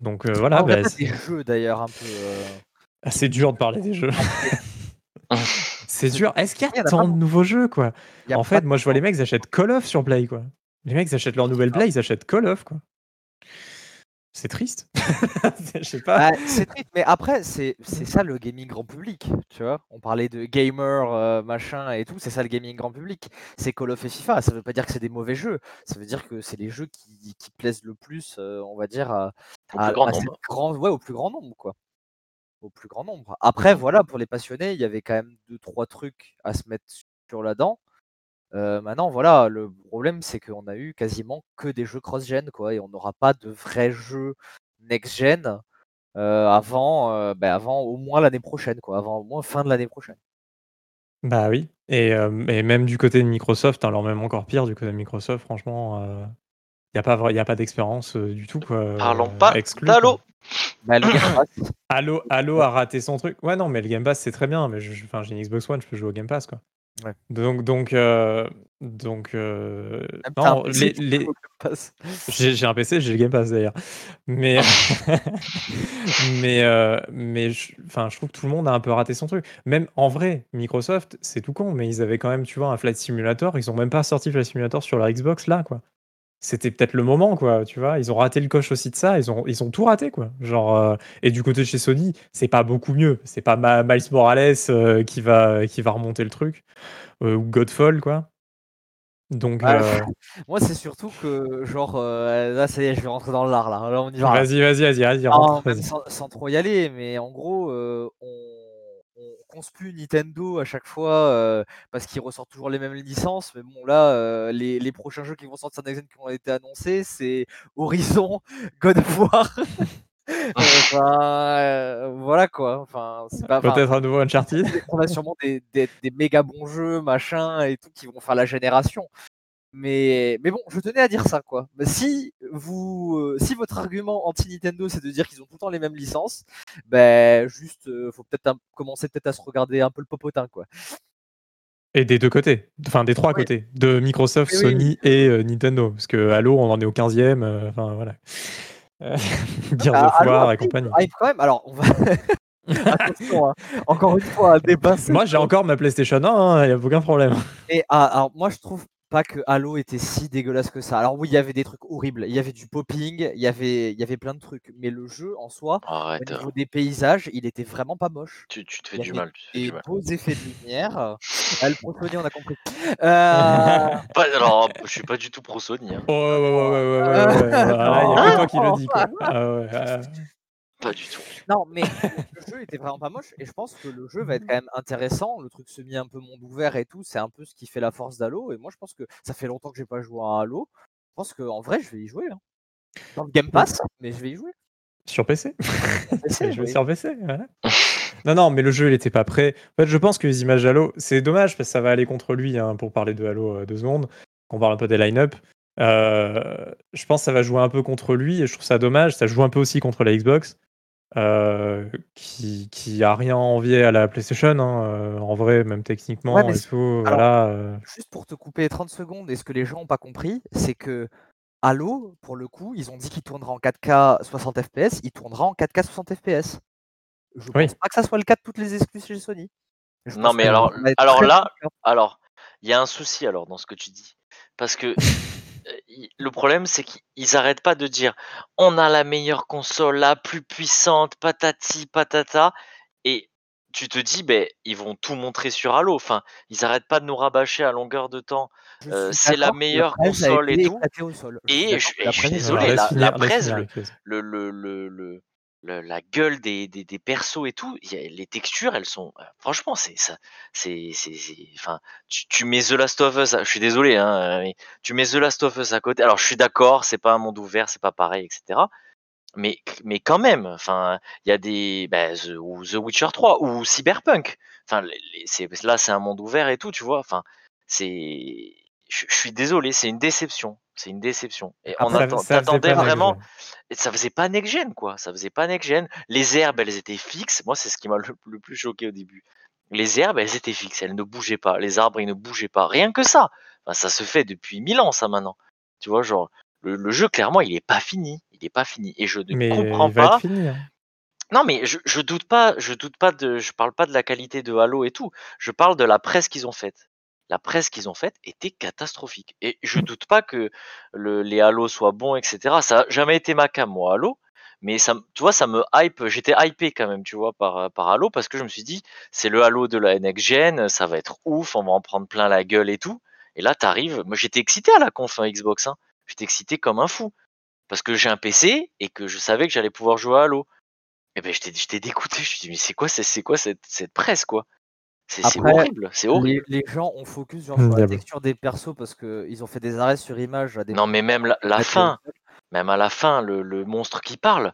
Donc euh, voilà, Ah, bah, pas c'est des jeux d'ailleurs un peu. euh, ah, c'est dur de parler des jeux. c'est dur. Est-ce qu'il y a tant de nouveaux jeux, quoi? En fait, moi, je vois les mecs, ils achètent Call of sur Play, quoi. Les mecs, ils achètent leur nouvelle Play, ils achètent Call of, quoi. C'est triste. Je sais pas. Bah, c'est triste, mais après, c'est c'est ça le gaming grand public, tu vois. On parlait de gamer, euh, machin et tout, c'est ça le gaming grand public. C'est Call of et FIFA. Ça veut pas dire que c'est des mauvais jeux, ça veut dire que c'est les jeux qui, qui plaisent le plus, euh, on va dire, à, Au à- plus grand à nombre. ouais, au plus grand nombre, quoi. Au plus grand nombre. Après, voilà, pour les passionnés, il y avait quand même deux, trois trucs à se mettre sur la dent. Euh, maintenant, voilà, le problème, c'est qu'on a eu quasiment que des jeux cross-gen, quoi, et on n'aura pas de vrais jeux next-gen euh, avant, euh, ben, avant au moins l'année prochaine, quoi, avant au moins fin de l'année prochaine. Bah oui. Et, euh, et même du côté de Microsoft, alors même encore pire, du côté de Microsoft, franchement, il n'y a pas, vra- y a pas d'expérience euh, du tout, quoi. Parlons euh, pas d'Halo. Bah, Halo, Halo a raté son truc. Ouais, non, mais le Game Pass, c'est très bien. Mais je- je- enfin, j'ai une Xbox One, je peux jouer au Game Pass, quoi. Ouais. Donc, donc, euh, donc, euh, un non, les, les- j'ai j'ai un PC, j'ai le Game Pass d'ailleurs. Mais, mais, euh, mais, enfin, je trouve que tout le monde a un peu raté son truc. Même en vrai, Microsoft, c'est tout con, mais ils avaient quand même, tu vois, un Flight Simulator. Ils ont même pas sorti Flight Simulator sur leur Xbox là, quoi. C'était peut-être le moment, quoi, tu vois. Ils ont raté le coche aussi de ça. Ils ont, ils ont tout raté, quoi. Genre, euh, et du côté de chez Sony, c'est pas beaucoup mieux. C'est pas Ma- Miles Morales euh, qui va, qui va remonter le truc euh, ou Godfall, quoi. Donc, Ah, Moi, c'est surtout que, genre, là, ça y est, je vais rentrer dans l'art, là. Là, on y va. vas-y, vas-y, vas-y, vas-y, sans, sans trop y aller, mais en gros, on, conspue Nintendo à chaque fois euh, parce qu'ils ressortent toujours les mêmes licences. Mais bon, là, euh, les, les prochains jeux qui vont sortir Next Gen qui ont été annoncés, c'est Horizon, God of War. Enfin, euh, voilà quoi. Enfin, Peut-être un nouveau Uncharted. on a sûrement des, des, des méga bons jeux, machin et tout, qui vont faire la génération. Mais, mais bon, je tenais à dire ça, quoi. Mais si vous, euh, si votre argument anti-Nintendo, c'est de dire qu'ils ont tout le temps les mêmes licences, ben juste, euh, faut peut-être un- commencer peut-être à se regarder un peu le popotin, quoi. Et des deux côtés, enfin des trois Oui. côtés, de Microsoft, oui. Sony et euh, Nintendo. Parce que Halo, on en est au 15e, euh, enfin voilà. Bah, of Halo War et compagnie. arrive quand même. Alors, on va. Attention, hein. encore une fois, à dépasser. Moi, j'ai encore ma PlayStation 1, il n'y a aucun problème. Et ah, alors moi je trouve pas que Halo était si dégueulasse que ça. Alors oui, il y avait des trucs horribles, il y avait du popping, il y avait il y avait plein de trucs, mais le jeu en soi, au niveau des paysages, il était vraiment pas moche. tu, tu te fais Il y du avait mal. Des beaux effets de lumière. Ah, le pro Sony, on a compris. Euh, Pas- alors, je suis pas du tout pro Sony. hein. Oh, ouais, ouais, ouais, ouais, ouais, ouais, ouais, ouais, voilà, il n'y a que toi qui le dis, quoi. Ouais. Pas du tout. non, mais le jeu était vraiment pas moche et je pense que le jeu va être quand même intéressant. Le truc semi un peu monde ouvert et tout, c'est un peu ce qui fait la force d'Halo. Et moi, je pense que ça fait longtemps que j'ai pas joué à Halo. Je pense qu'en vrai, je vais y jouer. hein. Dans le Game Pass, mais je vais y jouer. Sur PC PC, Je vais oui. sur PC, voilà. Non, non, mais le jeu, il était pas prêt. En fait, je pense que les images Halo, c'est dommage parce que ça va aller contre lui hein, pour parler de Halo euh, deux secondes. On parle un peu des line-up. Euh, je pense que ça va jouer un peu contre lui et je trouve ça dommage. Ça joue un peu aussi contre la Xbox. Euh, qui, qui a rien à envier à la PlayStation, hein, euh, en vrai, même techniquement Ouais, et tout. voilà. euh. Juste pour te couper 30 secondes, et ce que les gens n'ont pas compris, c'est que Halo, pour le coup, ils ont dit qu'il tournera en 4K 60 FPS, il tournera en 4K 60 FPS. Je Oui. pense pas que ça soit le cas de toutes les exclus chez Sony. Je Non, mais alors- alors là- bien. Alors, il y a un souci alors dans ce que tu dis. Parce que le problème, c'est qu'ils arrêtent pas de dire on a la meilleure console, la plus puissante, patati, patata. Et tu te dis, ben, ils vont tout montrer sur Halo. Enfin, ils arrêtent pas de nous rabâcher à longueur de temps. Euh, c'est la meilleure console et tout. au sol. Et je- et suis désolé, la- presse, le, la gueule des, des, persos et tout, les textures, elles sont. euh, franchement, c'est ça. C'est. Enfin, tu, mets The Last of Us, je suis désolé, hein, tu mets The Last of Us à côté. Alors, je suis d'accord, c'est pas un monde ouvert, c'est pas pareil, etc. Mais, mais quand même, enfin, il y a des. bah, The, ou The Witcher 3 ou Cyberpunk. Enfin, là, c'est un monde ouvert et tout, tu vois. Enfin, c'est. Je suis désolé, c'est une déception. C'est une déception. Et on Ça- attend, ça faisait t'attendais pas vraiment. Et ça faisait pas next gen, quoi. Ça faisait pas next gen. Les herbes, elles étaient fixes. Moi, c'est ce qui m'a le, le plus choqué au début. Les herbes, elles étaient fixes. Elles ne bougeaient pas. Les arbres, ils ne bougeaient pas. Rien que ça. Enfin, ça se fait depuis mille ans, ça, maintenant. Tu vois, genre, le, le jeu, clairement, il est pas fini. Il est pas fini. Et je ne Mais comprends il va pas. être fini. hein. Non, mais je, je doute pas, je doute pas de, je parle pas de la qualité de Halo et tout. Je parle de la presse qu'ils ont faite. La presse qu'ils ont faite était catastrophique. Et je doute pas que le, les Halo soient bons, etc. Ça a jamais été ma cam, moi, Halo. Mais ça, tu vois, ça me hype. J'étais hypé quand même, tu vois, par, par Halo parce que je me suis dit, c'est le Halo de la next gen, ça va être ouf, on va en prendre plein la gueule et tout. Et là, t'arrives. Moi, j'étais excité à la conf hein, Xbox. Hein. J'étais excité comme un fou parce que j'ai un PC et que je savais que j'allais pouvoir jouer à Halo. Et ben j'étais j'étais dégoûté, je me suis dit: «Mais c'est quoi c'est c'est quoi cette cette presse, quoi?» C'est horrible, c'est horrible. Les, les gens ont focus genre, sur la texture des persos parce qu'ils ont fait des arrêts sur image à des Non, mais même la la fin, même à la fin, le le monstre qui parle,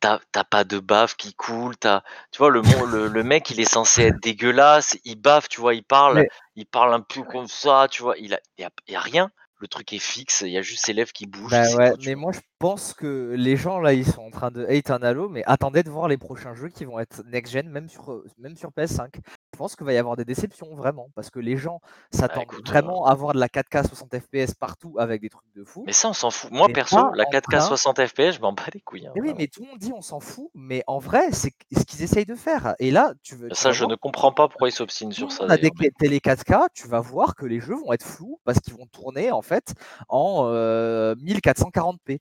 t'as as pas de bave qui coule, t'as tu vois le mon le le mec, il est censé être dégueulasse, il bave, tu vois? Il parle Mais- il parle un peu comme ça, tu vois? Il a il y a y a rien, le truc est fixe, il y a juste ses lèvres qui bougent, Bah ouais, mais vois? moi je pense que les gens là ils sont en train de hate un Halo, mais attendez de voir les prochains jeux qui vont être next-gen, même sur, euh, même sur PS5. Je pense qu'il va y avoir des déceptions vraiment, parce que les gens s'attendent euh vraiment à voir de la 4K 60 FPS partout avec des trucs de fou. Mais ça, on s'en fout. Moi Mais perso, la en 4K train 60 FPS, je m'en bats les couilles, hein, Mais oui, mais tout le monde dit on s'en fout, mais en vrai c'est ce qu'ils essayent de faire. Et là, tu veux, Ça, je voir, ne comprends pas pourquoi ils s'obstinent sur ça monde a des télé 4K, tu vas voir que les jeux vont être flous parce qu'ils vont tourner en fait en euh, 1440p.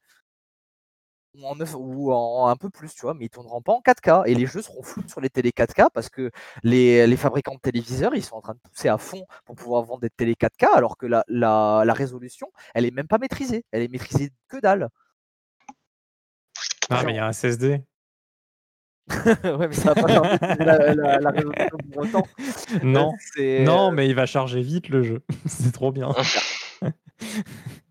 Ou en, neuf- ou en un peu plus, tu vois, mais ils tourneront pas en 4K. Et les jeux seront flous sur les télé 4K parce que les, les fabricants de téléviseurs, ils sont en train de pousser à fond pour pouvoir vendre des télé 4K, alors que la, la, la résolution, elle est même pas maîtrisée. Elle est maîtrisée que dalle. Ah, Genre- mais il y a un SSD. ouais, mais ça va pas maîtriser la, la- la résolution pour autant. Non, non, euh, mais il va charger vite le jeu. C'est trop bien.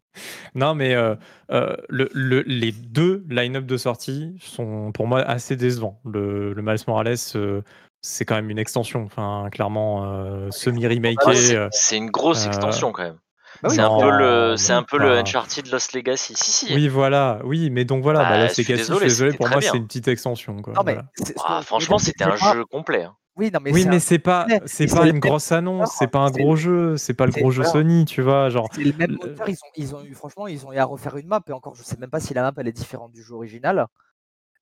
non, mais euh, euh, le, le- les deux line-up de sortie sont pour moi assez décevants. Le, le Miles Morales, euh, c'est quand même une extension. Enfin, clairement, euh, Ah, semi-remaké. c'est une grosse euh, extension quand même. bah oui, c'est un peu le, c'est un. Uncharted Lost Legacy. Si si. Oui, voilà. Oui, mais donc voilà, bah, Bah, Lost Legacy, désolé, désolé, pour moi, c'est une petite extension. Quoi, Non, mais voilà. c'est- ce Ah, franchement, c'était un jeu complet. hein. Oui, non, mais Oui, c'est mais un c'est pas, c'est pas une grosse annonce, c'est pas un gros jeu, c'est pas le c'est- gros jeu. Sony, tu vois, genre. C'est le même moteur, ils ont, ils ont eu, franchement, ils ont eu à refaire une map, et encore, je sais même pas si la map elle est différente du jeu original.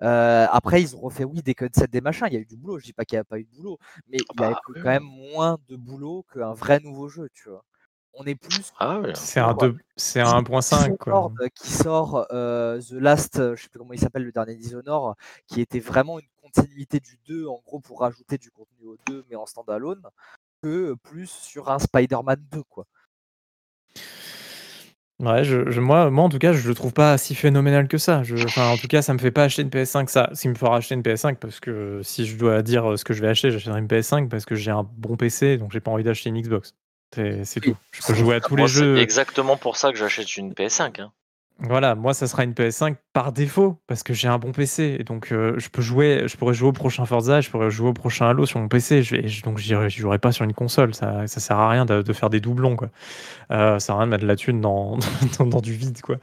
Euh, après, ils ont refait, oui, des cutscenes, des machins, il y a eu du boulot, je dis pas qu'il n'y a pas eu de boulot, mais il y a Bah, eu quand même moins de boulot qu'un vrai nouveau jeu, tu vois. On est plus Ah ouais. C'est un, Ouais. deux- c'est un 1.5, quoi. Dishonored qui sort euh, The Last, euh, je sais plus comment il s'appelle le dernier Dishonored, qui était vraiment une continuité du 2, en gros pour rajouter du contenu au 2 mais en standalone, que plus sur un Spider-Man 2 quoi. Ouais, je, je- moi, moi, en tout cas, je le trouve pas si phénoménal que ça. Je, enfin, en tout cas, ça me fait pas acheter une PS5. Ça, ce qui me fera acheter une PS5, parce que si je dois dire ce que je vais acheter, j'achèterai une PS5 parce que j'ai un bon PC, donc j'ai pas envie d'acheter une Xbox. C'est c'est tout. Je peux jouer à tous Moi, les c'est jeux. exactement pour ça que j'achète une PS5. hein. Voilà, moi, ça sera une PS5 par défaut parce que j'ai un bon PC. Et donc, euh, je peux jouer, je pourrais jouer au prochain Forza, je pourrais jouer au prochain Halo sur mon PC. Je vais, je- donc, je jouerai pas sur une console. Ça, ça sert à rien de, faire des doublons, quoi. Euh, ça sert à rien de mettre la thune dans, dans, dans du vide, quoi.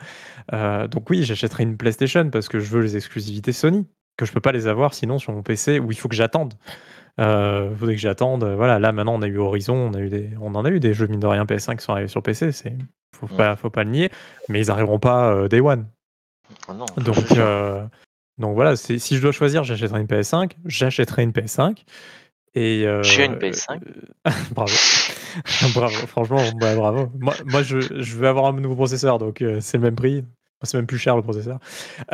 Euh, donc, oui, j'achèterai une PlayStation parce que je veux les exclusivités Sony, que je peux pas les avoir sinon sur mon PC où il faut que j'attende. Euh, faudrait que j'attende. Voilà, là maintenant on a eu Horizon, on a eu des, on en a eu des jeux mine de rien PS5 qui sont arrivés sur PC. C'est, faut Ouais. pas, faut pas le nier. Mais ils arriveront pas euh, Day One. Non, Donc, euh, donc voilà, si je dois choisir, j'achèterai une PS5, j'achèterai une PS5. Et euh, J'ai une PS5. euh, bravo. bravo, franchement, ouais, bravo. Moi, moi je, je veux avoir un nouveau processeur, donc euh, c'est le même prix. C'est même plus cher le processeur.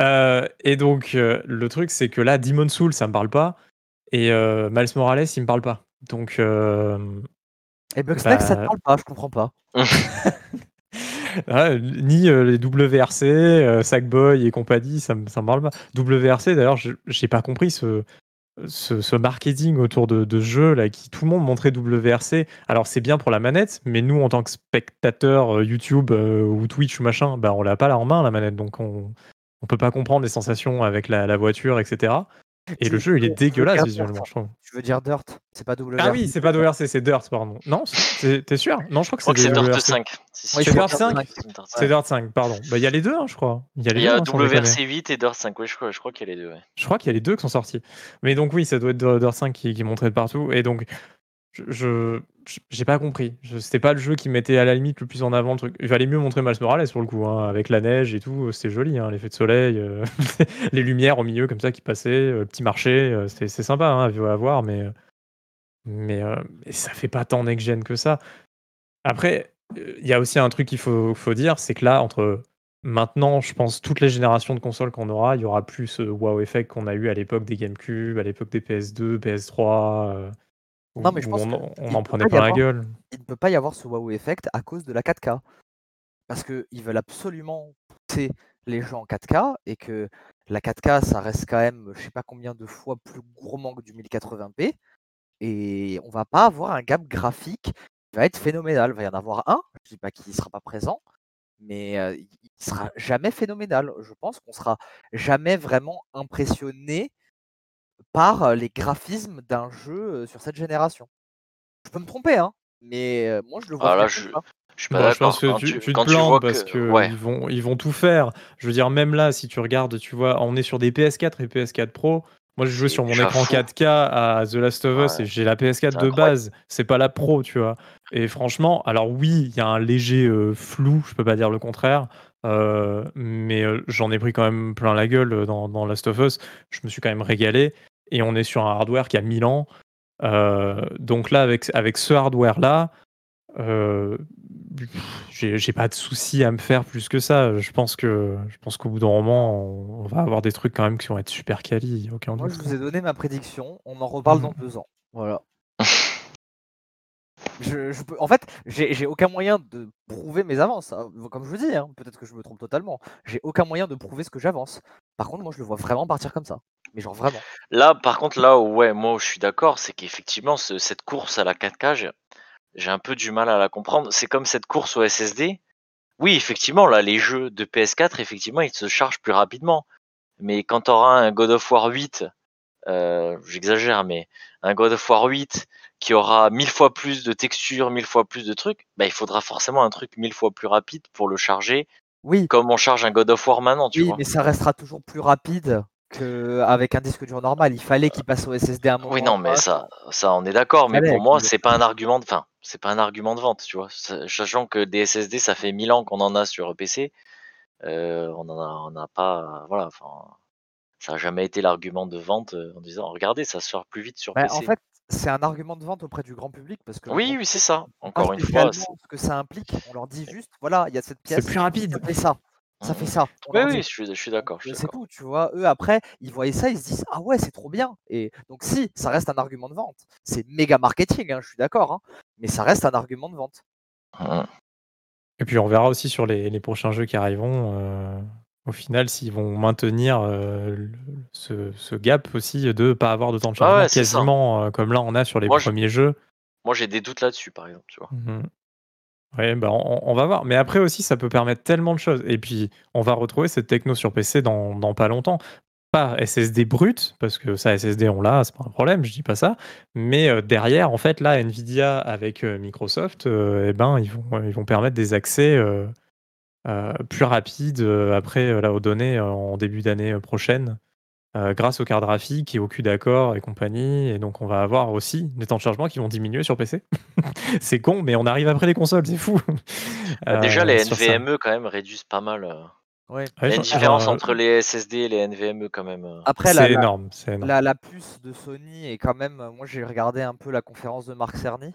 Euh, et donc, euh, le truc, c'est que là, Demon Soul, ça me parle pas. Et euh, Miles Morales, il me parle pas. Donc, euh, Et Bugsnax, ça te Bah- parle pas, je comprends pas. Ah, ni euh, les WRC, euh, Sackboy et compagnie, ça me, ça me parle pas. WRC, d'ailleurs, je- j'ai pas compris ce, ce, ce marketing autour de, de jeux là, qui tout le monde montrait WRC. Alors, c'est bien pour la manette, mais nous, en tant que spectateurs euh, YouTube euh, ou Twitch ou machin, bah, on l'a pas là en main, la manette, donc on, on peut pas comprendre les sensations avec la, la voiture, etc. Et le jeu, il est dégueulasse visuellement, je trouve. Tu veux dire Dirt? C'est pas WRC. Ah oui, c'est pas WRC, c'est Dirt, pardon. Non, t'es sûr? Non, je crois que c'est Dirt WRC. 5. Si, si, Ouais, je c'est crois Dirt que 5. c'est Dirt 5. C'est Dirt 5, pardon. Bah, il y a les deux, hein, je crois. Il y a hein. WRC 8 et Dirt 5, oui, je crois, je crois qu'il y a les deux. Je crois qu'il y a les deux qui sont sortis. Mais donc oui, ça doit être Dirt 5 qui, montrait de partout. Et donc, je, j'ai pas compris. C'était pas le jeu qui mettait à la limite le plus en avant le truc. Il valait mieux montrer Miles Morales pour le coup, hein, avec la neige et tout. C'était joli, hein, l'effet de soleil, euh, les lumières au milieu comme ça qui passaient, euh, le petit marché. euh, c'est sympa hein, à voir, mais mais, euh, mais ça fait pas tant next-gen que ça. Après, il y a aussi un truc qu'il faut, faut dire, c'est que là, entre maintenant, je pense, toutes les générations de consoles qu'on aura, il y aura plus ce wow effect qu'on a eu à l'époque des GameCube, à l'époque des PS2, PS3. Non, mais je pense on, que en prenait pas la gueule. il ne peut pas y avoir ce wow effect à cause de la 4K. Parce qu'ils veulent absolument pousser les gens en 4K et que la 4K, ça reste quand même, je sais pas combien de fois plus gourmand que du 1080p. Et on va pas avoir un gap graphique qui va être phénoménal. Il va y en avoir un, je dis pas qu'il ne sera pas présent, mais euh, il ne sera jamais phénoménal. Je pense qu'on sera jamais vraiment impressionné par les graphismes d'un jeu sur cette génération. Je peux me tromper, hein, mais moi je le vois Ah là, je, ça. je suis pas Bah, je pense que Quand tu, te plantes parce que. que Ouais. ils, vont, ils vont tout faire. Je veux dire, même là, si tu regardes, tu vois, on est sur des PS4 et PS4 Pro. Moi, j'ai joué C'est sur mon écran fou. 4K à The Last of Us Ouais. et j'ai la PS4 C'est de incroyable. base. C'est pas la Pro, tu vois. Et franchement, alors oui, il y a un léger euh, flou, je peux pas dire le contraire. euh, mais euh, j'en ai pris quand même plein la gueule dans, dans Last of Us. Je me suis quand même régalé. Et on est sur un hardware qui a 1000 ans. Euh, donc là, avec, avec ce hardware-là, euh, j'ai j'ai pas de souci à me faire plus que ça. Je pense que je pense qu'au bout d'un moment, on, on va avoir des trucs quand même qui vont être super quali, aucun Moi doute. je vous ai donné ma prédiction, on en reparle Mhm. dans deux ans. Voilà. Je, je peux... En fait, j'ai j'ai aucun moyen de prouver mes avances. hein. Comme je vous dis, hein, peut-être que je me trompe totalement. J'ai aucun moyen de prouver ce que j'avance. Par contre, moi je le vois vraiment partir comme ça. Mais genre vraiment. Là, par contre, là où ouais, moi je suis d'accord, c'est qu'effectivement, ce- cette course à la 4K, j'ai- j'ai un peu du mal à la comprendre. C'est comme cette course au SSD. Oui, effectivement, là, les jeux de PS4, effectivement, ils se chargent plus rapidement. Mais quand tu auras un God of War 8, euh, j'exagère, mais un God of War 8 qui aura mille fois plus de textures, mille fois plus de trucs, bah, il faudra forcément un truc mille fois plus rapide pour le charger, Oui, comme on charge un God of War maintenant, tu oui, vois. mais ça restera toujours plus rapide qu'avec un disque dur normal. Il fallait qu'il passe au SSD à un moment. Oui, non, mais ça, ça, on est d'accord. Mais Fallait pour moi, c'est pas un argument de, enfin, c'est pas un argument de vente, tu vois. Sa- Sachant que des SSD, ça fait 1000 ans qu'on en a sur PC. euh, on en a, on n'a pas, voilà, enfin, ça a jamais été l'argument de vente euh, en disant, regardez, ça sort plus vite sur Bah, PC. en fait, c'est un argument de vente auprès du grand public parce que oui, oui, c'est ça. Encore une fois, c'est- ce que ça implique. On leur dit juste, voilà, il y a cette C'est pièce, plus rapide. fait ça, ça fait Mhm. ça. Oui, je suis, je suis Donc, d'accord. c'est tout, tu vois. Eux, après, ils voyaient ça, ils se disent Ah ouais, c'est trop bien. Et donc, si, ça reste un argument de vente. C'est méga marketing, hein, je suis d'accord, hein, mais ça reste un argument de vente. Mhm. Et puis on verra aussi sur les, les prochains jeux qui arriveront, euh, au final, s'ils vont maintenir euh, ce, ce gap aussi de pas avoir de temps de Ah chargement ouais, quasiment euh, comme là on a sur les Moi, je- premiers jeux. Moi, j'ai des doutes là-dessus, par exemple, tu vois. Mhm. Ouais, bah on, va voir. Mais après aussi, ça peut permettre tellement de choses. Et puis, on va retrouver cette techno sur PC dans, pas longtemps. Pas SSD brut, parce que ça, SSD, on l'a, c'est pas un problème, je dis pas ça. Mais euh, derrière, en fait, là, Nvidia avec euh, Microsoft, euh, eh ben, ils vont, permettre des accès plus rapides après, là, aux données en début d'année prochaine. Euh, grâce aux cartes graphiques et au cul d'accord et compagnie. Et donc, on va avoir aussi des temps de chargement qui vont diminuer sur PC. c'est con, mais on arrive après les consoles, c'est fou. Bah, déjà, Euh, les. NVMe, quand même, réduisent pas mal. euh. Ouais. Il y a une différence j'en- entre les SSD et les NVMe, quand même. euh. Après, la, C'est la, énorme, c'est énorme. la, la puce de Sony est quand même. Moi, j'ai regardé un peu la conférence de Marc Cerny.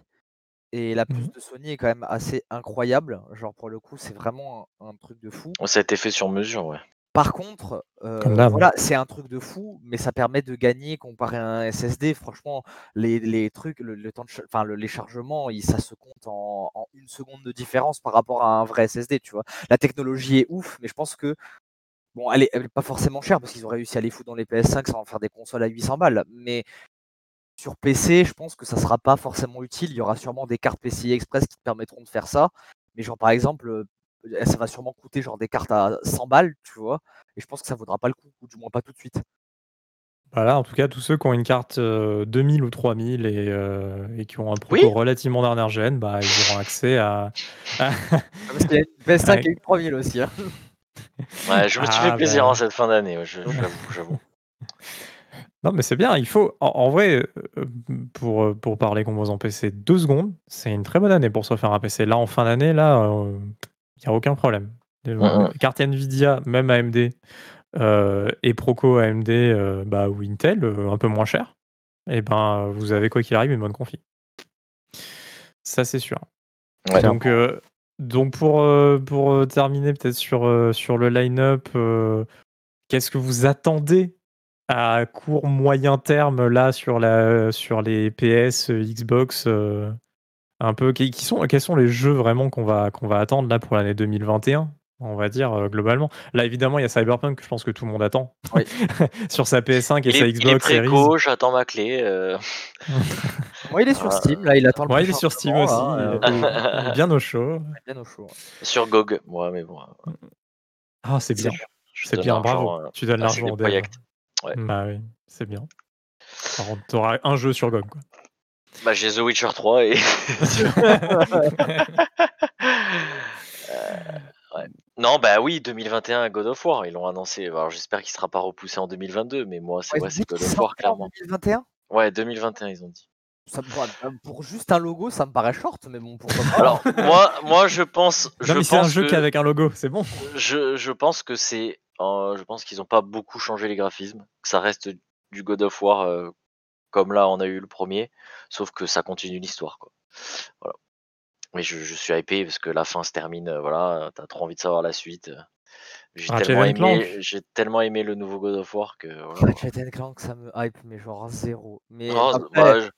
Et la puce Mhm. de Sony est quand même assez incroyable. Genre, pour le coup, c'est vraiment un, un truc de fou. Ça a été fait sur mesure, ouais. Par contre, euh, d'hab. voilà, c'est un truc de fou, mais ça permet de gagner comparé à un SSD. Franchement, les, les trucs, le, le temps de, cha- enfin, le- les chargements, il- ça se compte en, en une seconde de différence par rapport à un vrai SSD, tu vois. La technologie est ouf, mais je pense que bon, elle est, elle est pas forcément chère parce qu'ils ont réussi à les foutre dans les PS5 sans en faire des consoles à 800 balles. Mais sur PC, je pense que ça sera pas forcément utile. Il y aura sûrement des cartes PCI Express qui te permettront de faire ça. Mais genre par exemple, ça va sûrement coûter genre des cartes à 100 balles, tu vois. Et je pense que ça vaudra pas le coup, ou du moins pas tout de suite. Voilà, en tout cas, tous ceux qui ont une carte euh, 2000 ou 3000 et, euh, et qui ont un proto Oui. relativement dernière gen, bah, ils auront accès à. à- Ah, Parce qu'il y a une PS5 Ouais. et une 3000 aussi. hein. Ouais, je me suis Ah, fait plaisir bah. en cette fin d'année, j'avoue, j'avoue. Non, mais c'est bien, il faut. En, en vrai, pour, pour parler composants PC, deux secondes, c'est une très bonne année pour se faire un PC. Là, en fin d'année, là, il n'y a aucun problème. Carte Nvidia, même AMD, euh, et Proco AMD euh, bah, ou Intel, euh, un peu moins cher, et ben vous avez quoi qu'il arrive une bonne config. Ça, c'est sûr. Ouais. Donc, donc pour, pour terminer peut-être sur, sur le line-up, qu'est-ce que vous attendez à court moyen terme là sur, la, sur les PS, Xbox un peu qui, qui sont, Quels sont les jeux vraiment qu'on va, qu'on va attendre là pour l'année 2021 on va dire euh, globalement? Là évidemment il y a Cyberpunk que je pense que tout le monde attend Oui. sur sa PS5 et Il sa est, il est Xbox Series. préco, j'attends ma clé. euh. Moi, il est sur Ah. Steam, là, il attend le Ouais, il est sur Steam aussi, il euh, il bien au chaud. il bien au chaud. Sur GOG, moi, mais bon. Ah c'est bien, c'est bien, bravo. euh, Tu donnes l'argent au dev. Projekt. Ouais. Bah oui, c'est bien. T'auras un jeu sur GOG. Quoi. Bah, j'ai The Witcher 3 et. Euh, ouais. Non, bah oui, 2021 God of War, ils l'ont annoncé. Alors j'espère qu'il sera pas repoussé en 2022, mais moi c'est Ouais, ouais, God of War en clairement. 2021 Ouais, 2021 ils ont dit. ça me paraît- pour juste un logo, ça me paraît short, mais bon, pourquoi pas. Alors moi, moi je pense, je non mais c'est un pense jeu que qui est avec un logo, c'est bon. je, je pense que c'est, euh, je pense qu'ils ont pas beaucoup changé les graphismes, que ça reste du God of War euh, comme là on a eu le premier, sauf que ça continue l'histoire quoi. Voilà. Mais je, je suis hypé parce que la fin se termine, euh, voilà, t'as trop envie de savoir la suite. euh. J'ai Ratchet tellement aimé, j'ai tellement aimé le nouveau God of War que voilà. Ratchet and Clank, ça me hype, mais genre zéro. Mais Oh, après, bah, je,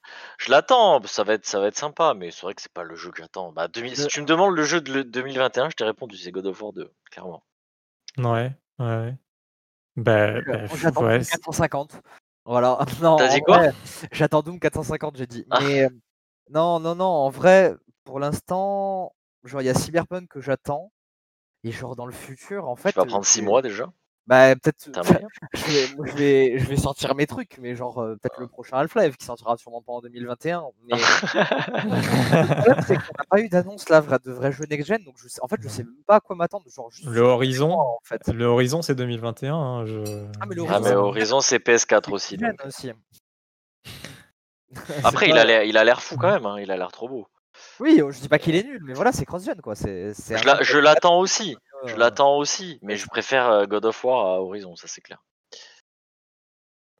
je l'attends, ça va être, ça va être sympa, mais c'est vrai que c'est pas le jeu que j'attends. Bah, 2000 si tu me demandes le jeu de le- 2021, je t'ai répondu, c'est God of War 2, clairement. Ouais, ouais. Bah, euh, bah, j'attends ouais, Doom c'est- 450. Voilà. Non, T'as en dit quoi? vrai, J'attends Doom 450, j'ai dit. Mais euh, non, non, non, en vrai, pour l'instant, genre, il y a Cyberpunk que j'attends. Et genre, dans le futur, en fait. Tu vas prendre 6 c'est- mois déjà? Bah, peut-être. Je, vais, moi, je, vais, je vais sortir mes trucs, mais genre, euh, peut-être le prochain Half-Life qui sortira sûrement pas en 2021. Mais le problème, c'est qu'on n'a pas eu d'annonce là, de vrai jeu next-gen. Donc, je sais, en fait, je sais même pas à quoi m'attendre. Genre, juste Le Horizon, mois, en fait. le Horizon c'est 2021. hein, je... Ah, mais le Ah, Horizon, c'est PS4 aussi. donc. aussi. Après, il pas- a l'air, il a l'air fou quand même, hein, il a l'air trop beau. Oui, je dis pas qu'il est nul, mais voilà, c'est cross-gen quoi. C'est, c'est Je l'attends aussi, je l'attends aussi, mais je préfère euh, God of War à Horizon, ça c'est clair.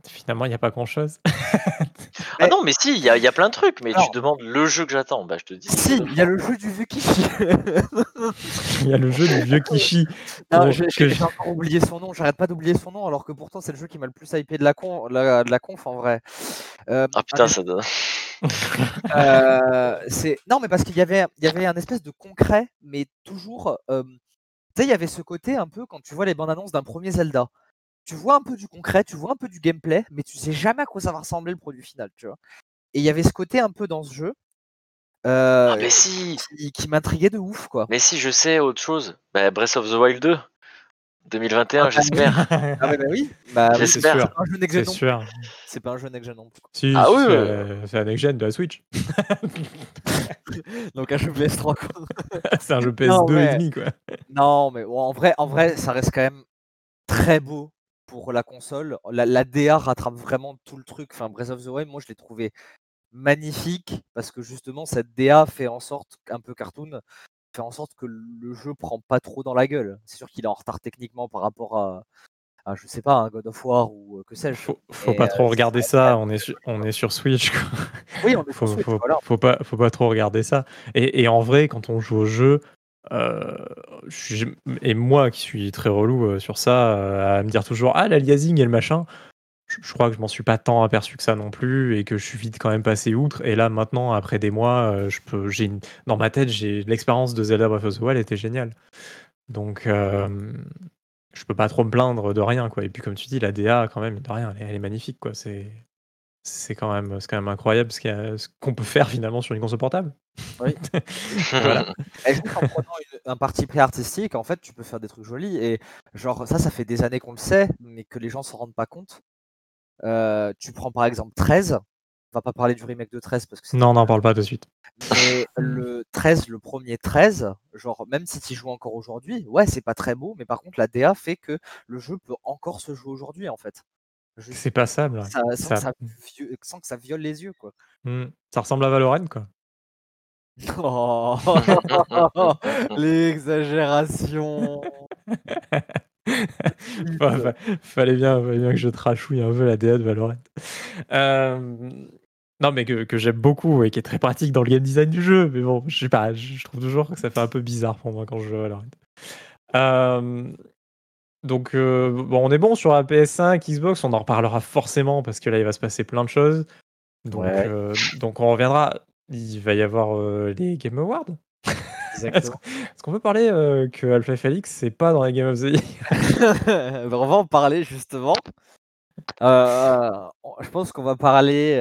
Finalement, il n'y a pas grand chose. Ah Mais- non, mais si, il y, a- il y a plein de trucs, mais tu demandes le jeu que j'attends, bah je te dis. Si, il y a le jeu du vieux Kishi. il y a le jeu du vieux Kishi. Non, j'ai, je- encore oublié son nom. J'arrête pas d'oublier son nom, alors que pourtant c'est le jeu qui m'a le plus hypé de la, con, la, de la conf en vrai. Euh, Ah putain, ça donne. Euh, c'est non, mais parce qu'il y avait, il y avait un espèce de concret, mais toujours. euh, sais, il y avait ce côté un peu quand tu vois les bandes annonces d'un premier Zelda. Tu vois un peu du concret, tu vois un peu du gameplay, mais tu sais jamais à quoi ça va ressembler le produit final, tu vois. Et il y avait ce côté un peu dans ce jeu euh, Ah mais si, qui, qui m'intriguait de ouf, quoi. mais si, je sais autre chose. Bah, Breath of the Wild 2, 2021, Ah, bah j'espère. Ah ouais, bah oui. Bah, J'espère. c'est pas un jeu next gen C'est pas un jeu next gen non plus. Si, Ah oui, c'est ouais. euh, c'est un next-gen de la Switch. Donc un jeu PS3 quoi. c'est un jeu Non, PS2 et demi, quoi. Non, mais bon, en vrai, en vrai, ça reste quand même très beau pour la console. La, la DA rattrape vraiment tout le truc. Enfin, Breath of the Wild, moi, je l'ai trouvé magnifique parce que justement, cette DA fait en sorte, un peu cartoon, fait en sorte que le jeu prend pas trop dans la gueule. C'est sûr qu'il est en retard techniquement par rapport à, à, je sais pas, un God of War ou euh, que sais-je. Faut, faut Et, pas euh, trop regarder ça, on est, sur, on est sur Switch. Quoi. Oui, on est Faut, sur Switch, faut, voilà. faut pas, faut pas trop regarder ça. Et, et en vrai, quand on joue au jeu, Euh, et moi qui suis très relou euh, sur ça, euh, à me dire toujours ah l'aliasing et le machin, je, crois que je m'en suis pas tant aperçu que ça non plus et que je suis vite quand même passé outre. Et là maintenant, après des mois, je peux, j'ai dans ma tête, j'ai l'expérience de Zelda Breath of the Wild était géniale. Donc je peux pas trop me plaindre de rien quoi. Et puis comme tu dis, la DA quand même de rien, elle est, magnifique quoi. C'est c'est quand même, c'est quand même incroyable ce qu'on peut faire finalement sur une console portable. Oui. voilà. en prenant un parti pris artistique, en fait, tu peux faire des trucs jolis. Et genre, ça, ça fait des années qu'on le sait, mais que les gens s'en rendent pas compte. Euh, tu prends par exemple 13. On va pas parler du remake de 13 parce que non, n'en parle pas de suite. Mais le 13, le premier 13, genre même si tu joues encore aujourd'hui, ouais, c'est pas très beau, mais par contre la DA fait que le jeu peut encore se jouer aujourd'hui en fait. C'est passable. Ça, sans, ça... Que ça, viole les yeux, quoi. Mmh. Ça ressemble à Valorant, quoi. Oh L'exagération fallait, bien, bien que je trachouille un peu la DA de Valorant. Non, mais que, que j'aime beaucoup et qui est très pratique dans le game design du jeu. Mais bon, je sais pas, je trouve toujours que ça fait un peu bizarre pour moi quand je joue à Valorant. Donc, euh, bon, on est bon sur la PS5, Xbox, on en reparlera forcément parce que là, il va se passer plein de choses. Donc, euh, donc on reviendra. Il va y avoir euh, les Game Awards. Est-ce qu'on peut parler que Alpha Felix, c'est pas dans les Game of the Year? On va en parler justement. je pense qu'on va parler,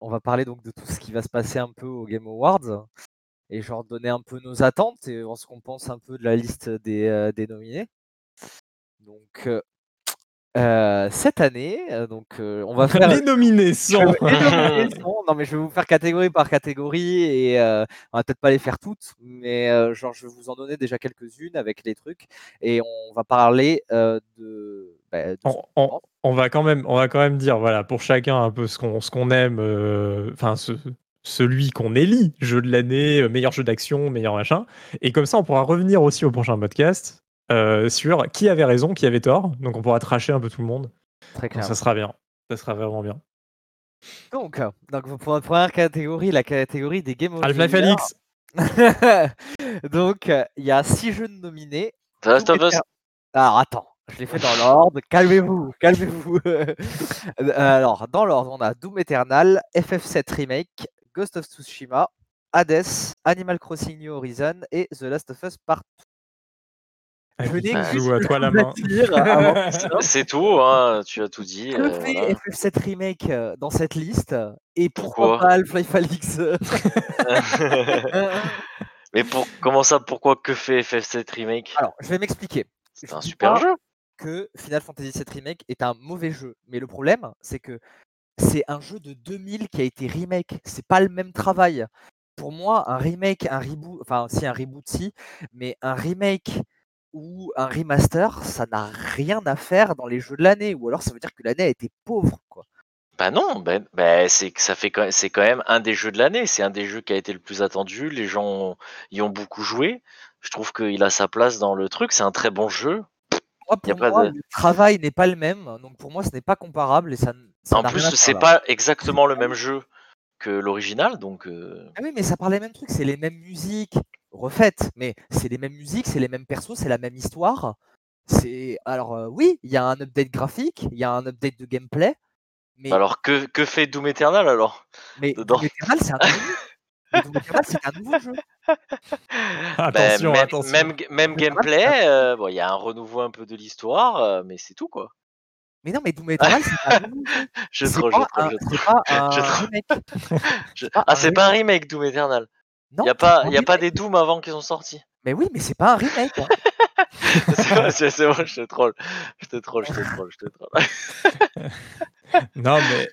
on va parler donc de tout ce qui va se passer un peu aux Game Awards et genre donner un peu nos attentes et ce qu'on pense un peu de la liste des, des nominés. Donc, cette année, donc, on va faire. Les nominés sont. non, mais je vais vous faire catégorie par catégorie et on va peut-être pas les faire toutes, mais genre, je vais vous en donner déjà quelques-unes avec les trucs et on va parler de. Bah, on, va quand même, on va quand même dire, voilà, pour chacun un peu ce qu'on ce qu'on aime, enfin, ce, celui qu'on élit, jeu de l'année, meilleur jeu d'action, meilleur machin. Et comme ça, on pourra revenir aussi au prochain podcast euh, sur qui avait raison, qui avait tort. Donc on pourra tracher un peu tout le monde. Très clair. Ça sera bien. Ça sera vraiment bien. Donc, donc pour la première catégorie, la catégorie des Game of Half-Life donc il y a six jeux nominés. The Last of Us. Alors attends, je l'ai fait dans l'ordre. Calmez-vous, calmez-vous. Alors dans l'ordre, on a Doom Eternal, FF7 Remake, Ghost of Tsushima, Hades, Animal Crossing New Horizon et The Last of Us Part à toi la main. C'est tout, hein, tu as tout dit. Que euh, fait FF7 Remake euh, dans cette liste Et pourquoi, pas Half-Life Alix Mais pour, comment ça, pourquoi que fait FF7 Remake? Alors, je vais m'expliquer. C'est un super jeu. Que Final Fantasy VII Remake est un mauvais jeu. Mais le problème, c'est que c'est un jeu de 2000 qui a été remake. C'est pas le même travail. Pour moi, un remake, un reboot, enfin, si un reboot, si, mais un remake ou un remaster, ça n'a rien à faire dans les jeux de l'année, ou alors ça veut dire que l'année a été pauvre, quoi. Bah non, ben, ben c'est que ça fait c'est quand même un des jeux de l'année, c'est un des jeux qui a été le plus attendu, les gens y ont beaucoup joué. Je trouve qu'il a sa place dans le truc, c'est un très bon jeu. pour moi, le travail n'est pas le même, donc pour moi ce n'est pas comparable et ça. en plus, c'est pas exactement le même jeu que l'original, donc. Euh ah oui, mais ça parle les mêmes trucs, c'est les mêmes musiques, refaites, mais c'est les mêmes musiques, c'est les mêmes persos, c'est la même histoire. C'est alors euh, oui, il y a un update graphique, il y a un update de gameplay. Mais... Alors que, que fait Doom Eternal alors Mais Doom Eternal c'est un nouveau jeu. c'est un nouveau jeu. attention, même, attention. Même, même gameplay, euh, bon, il y a un renouveau un peu de l'histoire, euh, mais c'est tout quoi. Mais non, mais Doom Eternal, c'est un nouveau jeu. Je trop, je. Ah, c'est pas un remake Doom Eternal. Il n'y a pas, y a pas des Doom avant qu'ils sont sortis. Mais oui, mais c'est pas un remake. Hein. c'est bon, je te troll. Je te troll, je te troll, je te troll. non, mais,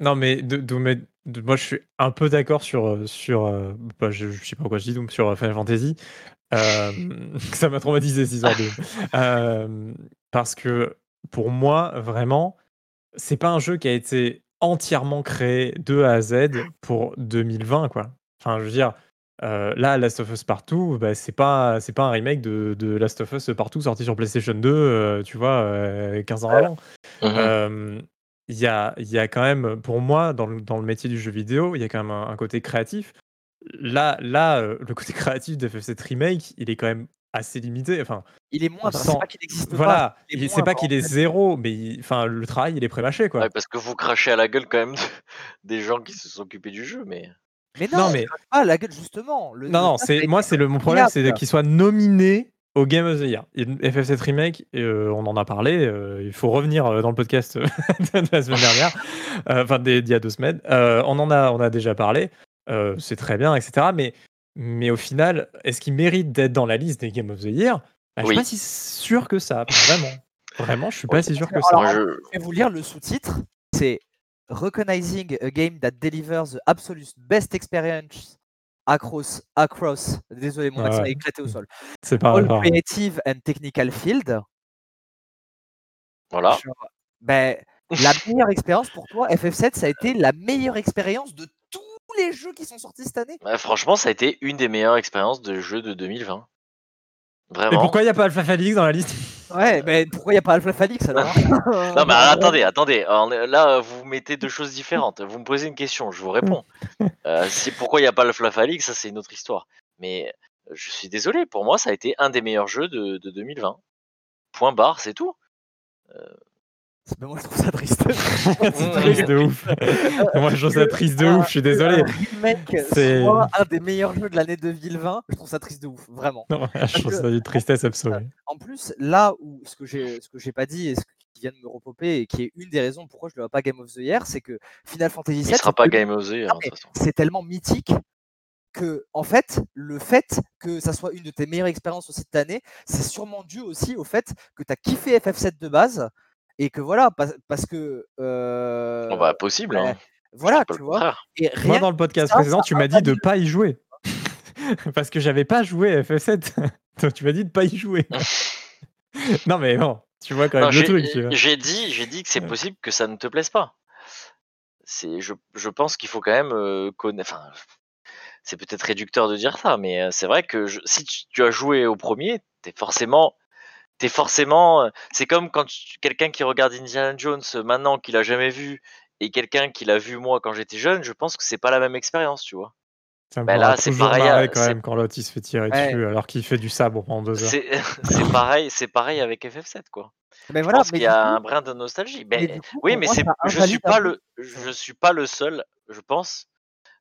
non, mais Doom, moi je suis un peu d'accord sur. Euh, sur euh, bah, je, je, sais pas quoi je dis, Doom, sur euh, Final Fantasy. Euh, ça m'a traumatisé ces histoires de. parce que pour moi, vraiment, c'est pas un jeu qui a été entièrement créé de A à Z pour 2020, quoi. Enfin, je veux dire, euh, là, Last of Us Partout, bah, c'est pas, c'est pas un remake de, de, Last of Us Partout sorti sur PlayStation 2, euh, tu vois, 15 euh, ans avant. Mmh il y, a, y a quand même, pour moi, dans le, dans le métier du jeu vidéo, il y a quand même un, côté créatif. là, là euh, le côté créatif de FF7 Remake, il est quand même assez limité. Enfin, Il est on moindre, c'est sent- pas qu'il existe pas. voilà, il est il- c'est pas moindre, qu'il est fait. zéro, mais il- enfin, le travail, il est prémâché, quoi. Ouais, parce que vous crachez à la gueule quand même de- des gens qui se sont occupés du jeu, mais. Mais non, Non, on mais- pas la gueule justement. Le, Non, le non, c'est moi, c'est le mon problème, c'est qu'il soit nominé au Game of the Year. Et FF7 Remake, euh, on en a parlé. euh, il faut revenir euh, dans le podcast de la semaine dernière, enfin d'il y a deux semaines. Euh, on en a, on a déjà parlé. euh, c'est très bien, etc. Mais, mais au final, est-ce qu'il mérite d'être dans la liste des Game of the Year? Bah, Je Oui. suis pas si sûr que ça. Vraiment, vraiment, je suis pas si sûr que Alors, ça. Je- je vais vous lire le sous-titre. C'est Recognizing a game that delivers the absolute best experience across, across désolé, mon Ouais, accent ouais. est éclaté au sol. C'est pas All grave. creative and technical field. Voilà. Genre, ben, la meilleure expérience pour toi, FF7, ça a été la meilleure expérience de tous les jeux qui sont sortis cette année? Bah, franchement, ça a été une des meilleures expériences de jeu de 2020. Et Vraiment. pourquoi il n'y a pas Alpha Felix dans la liste? Ouais, mais pourquoi il n'y a pas Alpha Falix alors? Non, mais attendez, attendez. Alors, là, vous mettez deux choses différentes. Vous me posez une question, je vous réponds. Euh, c'est pourquoi il n'y a pas le Flafalix, ça c'est une autre histoire. Mais euh, je suis désolé, pour moi, ça a été un des meilleurs jeux de, de 2020. Point barre, c'est tout. Mais moi je trouve ça triste. C'est triste de ouf. Moi, je trouve ça triste de ouf, je suis désolé. Un remake C'est- un des meilleurs jeux de l'année 2020, je trouve ça triste de ouf, vraiment. Non, je trouve que- ça d'une tristesse absolue. En plus, là où ce que j'ai ce que j'ai pas dit et ce qui vient de me repoper et qui est une des raisons pourquoi je ne vois pas Game of the Year, c'est que Final Fantasy Il VII sera c'est pas tellement- Game of the Year, façon. c'est tellement mythique que en fait, le fait que ça soit une de tes meilleures expériences aussi de cette année, c'est sûrement dû aussi au fait que tu as kiffé FF7 de base et que voilà parce, parce que euh, Bon, bah, possible. ouais, Hein. voilà, tu vois. Moi, dans le podcast ça, précédent, ça tu m'as dit de invalide. pas y jouer. Parce que j'avais pas joué à FF7. Donc, tu m'as dit de pas y jouer. non, mais bon, tu vois quand même Non, le j'ai truc. tu vois. j'ai dit, j'ai dit que c'est Ouais. possible que ça ne te plaise pas. C'est, je, je pense qu'il faut quand même euh, connaître. Enfin, c'est peut-être réducteur de dire ça, mais euh, c'est vrai que je- si tu, tu as joué au premier, t'es forcément, t'es forcément. euh, C'est comme quand tu- quelqu'un qui regarde Indiana Jones euh, maintenant qu'il a jamais vu et quelqu'un qui l'a vu moi quand j'étais jeune, je pense que c'est pas la même expérience, tu vois. Ça me bah là, c'est toujours pareil, euh, quand c'est- même quand l'autre il se fait tirer Ouais. dessus alors qu'il fait du sabre pendant deux heures. C'est, pareil, c'est pareil avec FF7 quoi. mais Je voilà, pense mais qu'il y a coup- un brin de nostalgie. mais Mais coup, Oui, mais c'est, je suis pas le, je suis pas le seul, je pense,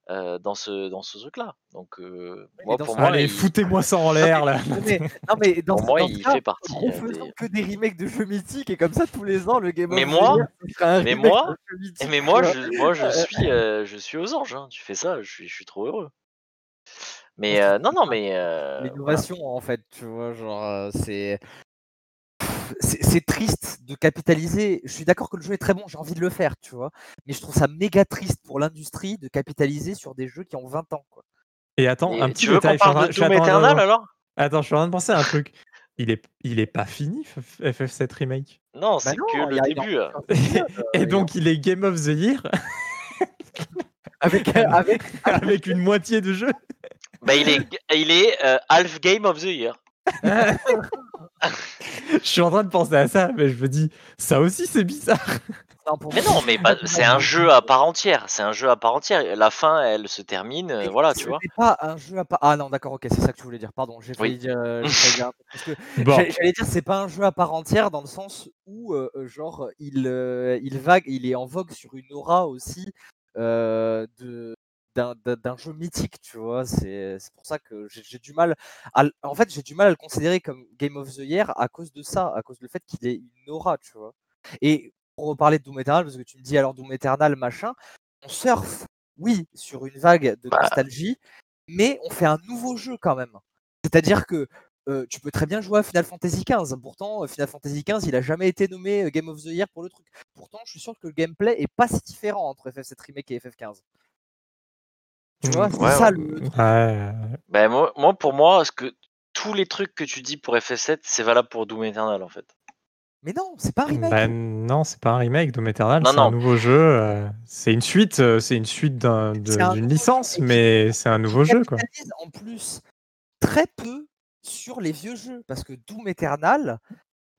euh, dans ce dans ce truc-là. Donc euh, mais moi, dans pour ce- moi, Allez, il- foutez-moi ça en l'air là. Non, mais, non, mais dans, pour ce- moi, dans il cas, fait partie. euh, refaisons des- que des remakes de jeux mythiques et comme ça tous les ans le Game Mais of moi- mais moi- mythique, Mais moi, je, moi, je suis, euh, je suis aux anges. hein. Tu fais ça, je suis, je suis trop heureux. Mais euh, non, non, mais euh, voilà. l'innovation en fait, tu vois, genre euh, c'est c'est triste de capitaliser. Je suis d'accord que le jeu est très bon, j'ai envie de le faire, tu vois. Mais je trouve ça méga triste pour l'industrie de capitaliser sur des jeux qui ont 20 ans. Quoi. Et attends, Et un petit tu veux détail. je suis en train- de Doom Eternal alors? Attends, je suis en train de penser à un truc. Il est, il est pas fini F- FF7 Remake? Non, Bah c'est que le début. euh. un euh, Et donc il est Game of the Year? Avec, avec avec une moitié de jeu? Bah, il est, il est euh, half game of the year. Je suis en train de penser à ça, mais je me dis, ça aussi c'est bizarre. Non, pour Mais non, mais c'est un jeu à part entière. C'est un jeu à part entière. La fin, elle se termine. euh, voilà, ce tu vois. n'est pas un jeu à part. Ah non, d'accord, ok, c'est ça que tu voulais dire. Pardon, j'ai failli Oui. dire. euh, j'ai failli dire un truc, parce que Bon, J'allais j'allais dire c'est pas un jeu à part entière dans le sens où euh, euh, genre il euh, il vague il est en vogue sur une aura aussi euh, de d'un jeu mythique tu vois? C'est c'est pour ça que j'ai du mal à en fait j'ai du mal à le considérer comme Game of the Year à cause de ça à cause du fait qu'il ait une aura tu vois? Et pour reparler de Doom Eternal parce que tu me dis alors Doom Eternal machin on surfe oui sur une vague de Bah. nostalgie mais on fait un nouveau jeu quand même c'est-à-dire que euh, tu peux très bien jouer à Final Fantasy XV. Pourtant, euh, Final Fantasy XV, il a jamais été nommé euh, Game of the Year pour le truc. Pourtant, je suis sûr que le gameplay est pas si différent entre FF7 Remake et FF15. Tu vois, c'est ouais, ça ouais. le truc. ouais. Moi, moi, pour moi, ce que, tous les trucs que tu dis pour FF7, c'est valable pour Doom Eternal en fait. Mais non, c'est pas un remake. Bah, non, c'est pas un remake Doom Eternal, c'est un nouveau jeu. euh, c'est une suite, euh, c'est une suite un d'une licence, mais c'est un nouveau jeu quoi. en plus très peu sur les vieux jeux parce que Doom Eternal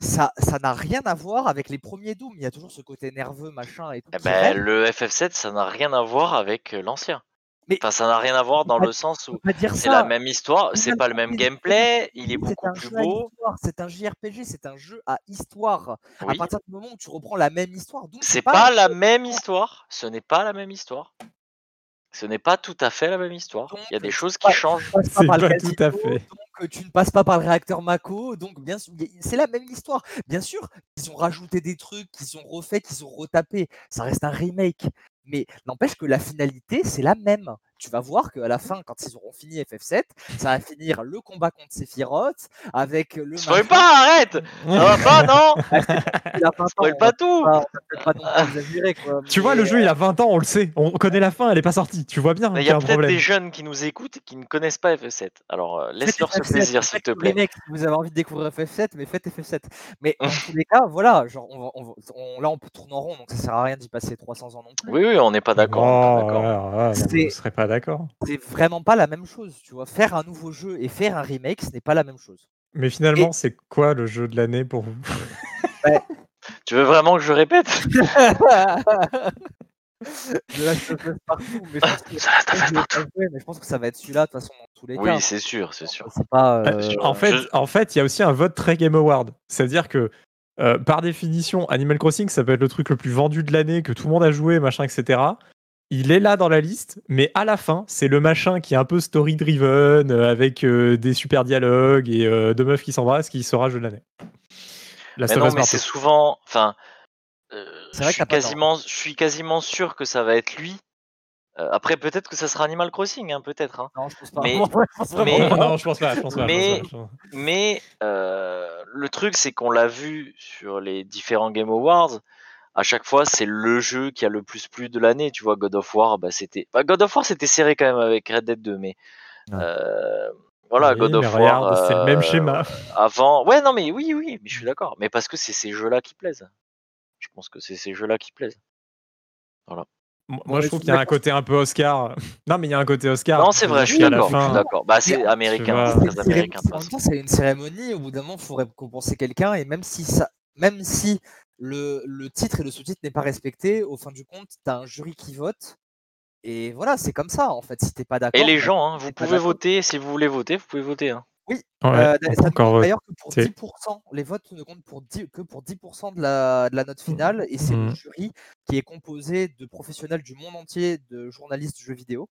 ça ça n'a rien à voir avec les premiers Doom il y a toujours ce côté nerveux machin et tout Eh ben, reste. le FF7, ça n'a rien à voir avec euh, l'ancien. Mais Enfin, ça n'a rien à voir dans le sens où c'est la même histoire, c'est pas le même gameplay, il est C'est beaucoup un plus beau. c'est un JRPG, c'est un jeu à histoire. À partir du moment où tu reprends la même histoire, donc C'est pas la même histoire. Ce n'est pas la même histoire. Ce n'est pas tout à fait la même histoire. Il y a des choses pas- qui changent. C'est pas tout à fait. Donc euh, tu ne passes pas par le réacteur Mako, donc bien sûr, c'est la même histoire. Bien sûr, ils ont rajouté des trucs, qu'ils ont refait, qu'ils ont retapé. Ça reste un remake. Mais n'empêche que la finalité, c'est la même. Tu vas voir qu'à la fin, quand ils auront fini FF7, ça va finir le combat contre Sephiroth avec le. Spoil pas, arrête Ça va pas, non Il a 20 ans, Spoil pas tout Tu vois, le jeu, il a 20 ans, on le sait. On connaît la fin, elle est pas sortie. Tu vois bien Il y a peut-être des jeunes qui nous écoutent et qui ne connaissent pas FF7. Alors euh, laisse-leur ce FF7, plaisir, s'il te plaît. remake, si vous avez envie de découvrir FF7, mais faites FF7. Mais dans tous les cas, voilà, genre, on là on peut tourner en rond, donc ça sert à rien d'y passer 300 ans non plus. Oui, oui, on n'est pas d'accord. on n'est Oh, pas d'accord. C'est- je serais pas d'accord. C'est vraiment pas la même chose, tu vois. Faire un nouveau jeu et faire un remake, ce n'est pas la même chose. Mais finalement, c'est quoi le jeu de l'année pour vous? Tu veux vraiment que je répète? Partout, mais je pense que, Ça je mais je pense que va être celui-là de toute façon dans tous les Oui, cas. c'est sûr, c'est sûr. Pas. Euh, euh, En fait, je- en fait, il y a aussi un vote très Game Award. C'est-à-dire que, euh, par définition, Animal Crossing, ça peut être le truc le plus vendu de l'année, que tout le monde a joué, machin, etc. Il est là dans la liste, mais à la fin, c'est le machin qui est un peu story-driven, euh, avec euh, des super dialogues et euh, deux meufs qui s'embrassent, qui sera jeu de l'année. Mais non, mais c'est souvent. Enfin, euh, je, vrai que suis quasiment, je suis quasiment sûr que ça va être lui. Euh, après, peut-être que ça sera Animal Crossing, hein, peut-être. hein. Non, je pense pas. Mais- je pense mais- pas. non, je pense pas, je pense pas. je Mais- pense pas, je pense pas. Mais le truc, c'est qu'on l'a vu sur les différents Game Awards. À chaque fois, c'est le jeu qui a le plus plu de l'année. Tu vois, God of War, bah, c'était. bah, God of War, c'était serré quand même avec Red Dead 2, mais. Ouais. euh, voilà, Oui, God mais of War. regarde, c'est le même euh, schéma. Avant. Ouais, non, mais oui, oui, mais je suis d'accord. Mais parce que c'est ces jeux-là qui plaisent. Je pense que c'est ces jeux-là qui plaisent. Moi, Bon, moi, je trouve qu'il y a un côté un peu Oscar. Non, mais il y a un côté Oscar. Non, c'est vrai, je suis d'accord. Je suis fin- d'accord. Bah, c'est américain, c'est une cérémonie. Au bout d'un moment, il faut récompenser quelqu'un. Et même si, ça, même si le, le titre et le sous-titre n'est pas respecté, au fin du compte, tu as un jury qui vote. Et voilà, c'est comme ça, en fait. Si t'es pas d'accord. Et les gens, hein, vous pouvez voter. Si vous voulez voter, vous pouvez voter. hein. Ouais, Euh, ça d'ailleurs que pour voter. 10%. Les votes ne comptent pour 10 que pour 10% de la, de la note finale. Et c'est le Mhm. jury qui est composé de professionnels du monde entier, de journalistes de jeux vidéo,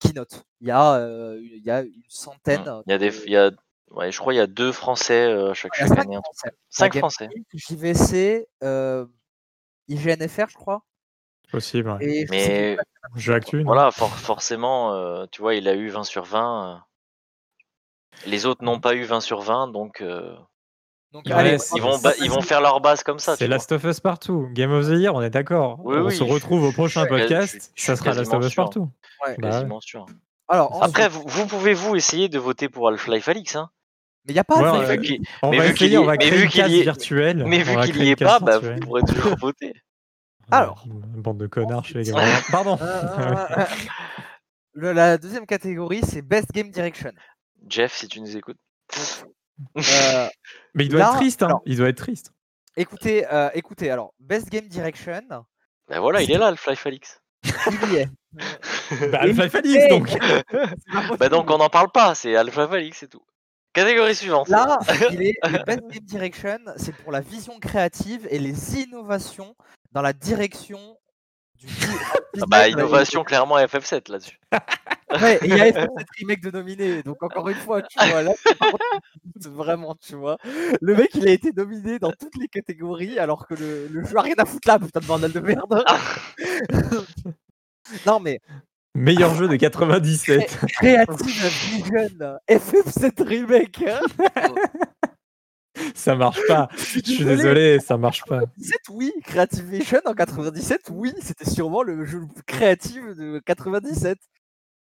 qui notent. Il y a, euh, il y a une centaine. Mm. Il y a des, de- il y a, ouais, je crois il y a deux Français euh, chaque, cinq année. Français. Cinq Français. JVC, euh, IGNFR, je crois. Possible. ouais. Et je sais Mais plus Jeu actu. non? voilà, for- forcément, euh, tu vois, il a eu 20 sur 20. euh. Les autres n'ont pas eu 20 sur 20, donc euh, Donc, Ouais, allez, ils, vont, ils faire leur base comme ça. C'est. Last of Us Partout. Game of the Year, on est d'accord. Oui, on oui, se je- retrouve au prochain je podcast. je ça sera Last of Us. Partout. Ouais. Bah ouais. Sûr. Alors, Après, vous, vous pouvez-vous essayer de voter pour Half-Life Alix, hein mais il n'y a pas Ouais, mais, fake vu qu'il- On mais va vu qu'il essayer, y on mais créer vu une y est- virtuelle. mais On vu qu'il n'y est pas, bah, vous pourrez toujours voter. Alors. Une Bande de connards chez les grands. Pardon. Euh, le- la deuxième catégorie, c'est Best Game Direction. Jeff, si tu nous écoutes. Euh, Mais il doit Là, être triste. Hein. Il doit être triste. écoutez, euh, écoutez, alors, Best Game Direction, Ben voilà, il est là, Half-Life Alix. il y est. Bah, Half-Life Alix, donc. Bah donc on n'en parle pas, c'est Half-Life Alix, c'est tout. Catégorie suivante. Là, il est, le Best Game Direction, c'est pour la vision créative et les innovations dans la direction du Ah bah innovation clairement FF7 là-dessus. Ouais, et il y a FF7 remake de nominé. Donc encore une fois, tu vois, là, vraiment, tu vois. Le mec, il a été nominé dans toutes les catégories alors que le, le jeu a rien à foutre là, putain de bordel de merde. non mais Meilleur jeu de 97. Creative Vision, FF7 remake. hein. ça marche pas. Je suis désolé. désolé, ça marche pas. 97, oui. Creative Vision en 97, oui. C'était sûrement le jeu le plus créatif de 97.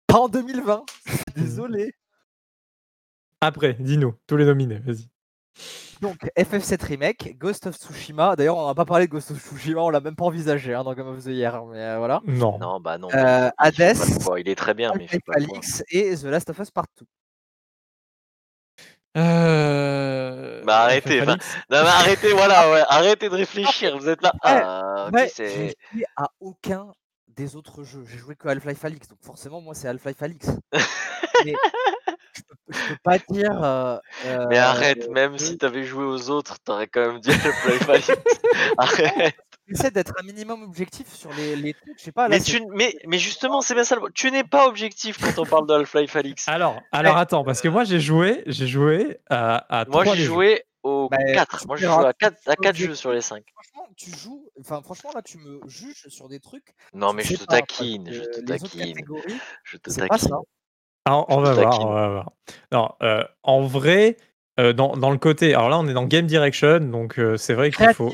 Pas en 2020. Je suis Désolé. Après, dis-nous, tous les nominés, vas-y. Donc, FF7 Remake, Ghost of Tsushima. D'ailleurs, on n'a pas parlé de Ghost of Tsushima, on l'a même pas envisagé hein, dans Game of the Year. Mais euh, voilà. Non. Non bah non. Euh, Hades, Il est très bien mais pas. Alyx et The Last of Us Part 2. Euh... Bah, arrêtez, enfin, Non mais arrêtez, voilà, ouais, arrêtez de réfléchir. Vous êtes là. Ouais, Ah, ok, Ouais, j'ai joué à aucun des autres jeux. J'ai joué que Half-Life Alix, donc forcément, moi, c'est Half-Life Alix. Mais je peux, je pas dire. euh, Mais euh, arrête, même si t'avais joué aux autres, t'aurais quand même dit Half-Life Alix. Arrête. J'essaie d'être un minimum objectif sur les, les trucs. Je sais pas. Là, Mais, tu, mais, mais justement, c'est bien ça. le- Tu n'es pas objectif quand on parle de Half-Life Alix. Alors, alors attends, parce que moi j'ai joué, j'ai joué à, à Moi, j'ai joué aux Bah, 4. tu Moi, j'ai joué à tu 4, à seras 4 jeux sur les 5. Franchement, tu joues. Enfin, franchement, là, tu me juges sur des trucs. Non, mais je te pas, taquine, je te taquine, je te c'est pas taquine. Ah, on, va voir, on va voir. Non, euh, en vrai, euh, dans, dans le côté, alors là on est dans Game Direction, donc euh, c'est vrai qu'il faut,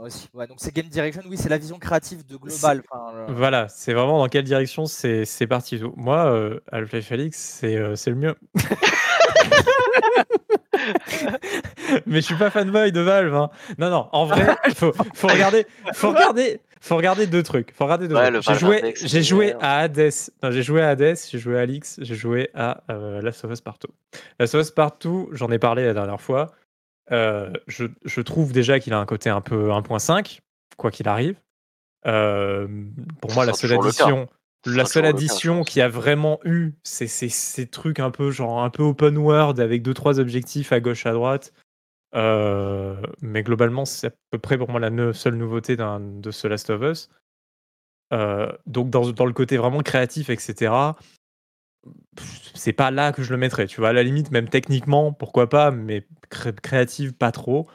aussi. Ouais, donc c'est Game Direction, oui, c'est la vision créative de global. Enfin, le- Voilà, c'est vraiment dans quelle direction c'est c'est parti. Moi, euh, Half-Life euh, c'est le mieux. Mais je suis pas fanboy de Valve. hein. Non, non, en vrai, faut, faut regarder, faut regarder, faut regarder deux trucs. Faut regarder deux Ouais, trucs. J'ai joué, j'ai joué à Hades. Non, j'ai joué à Hades, j'ai joué à Alix, j'ai joué à euh, Last of Us Partout. Last of Us Partout, j'en ai parlé la dernière fois. Euh, je, je trouve déjà qu'il a un côté un peu 1.5, quoi qu'il arrive. Euh, pour moi, la seule addition, la seule addition qui a vraiment eu, c'est c'est- ces trucs un peu genre un peu open world avec deux trois objectifs à gauche à droite. Euh, mais globalement, c'est à peu près pour moi la ne- seule nouveauté d'un- de ce Last of Us. Euh, donc dans, dans le côté vraiment créatif, etc. pff, C'est pas là que je le mettrais. Tu vois, à la limite, même techniquement, pourquoi pas, mais cré- créative, pas trop.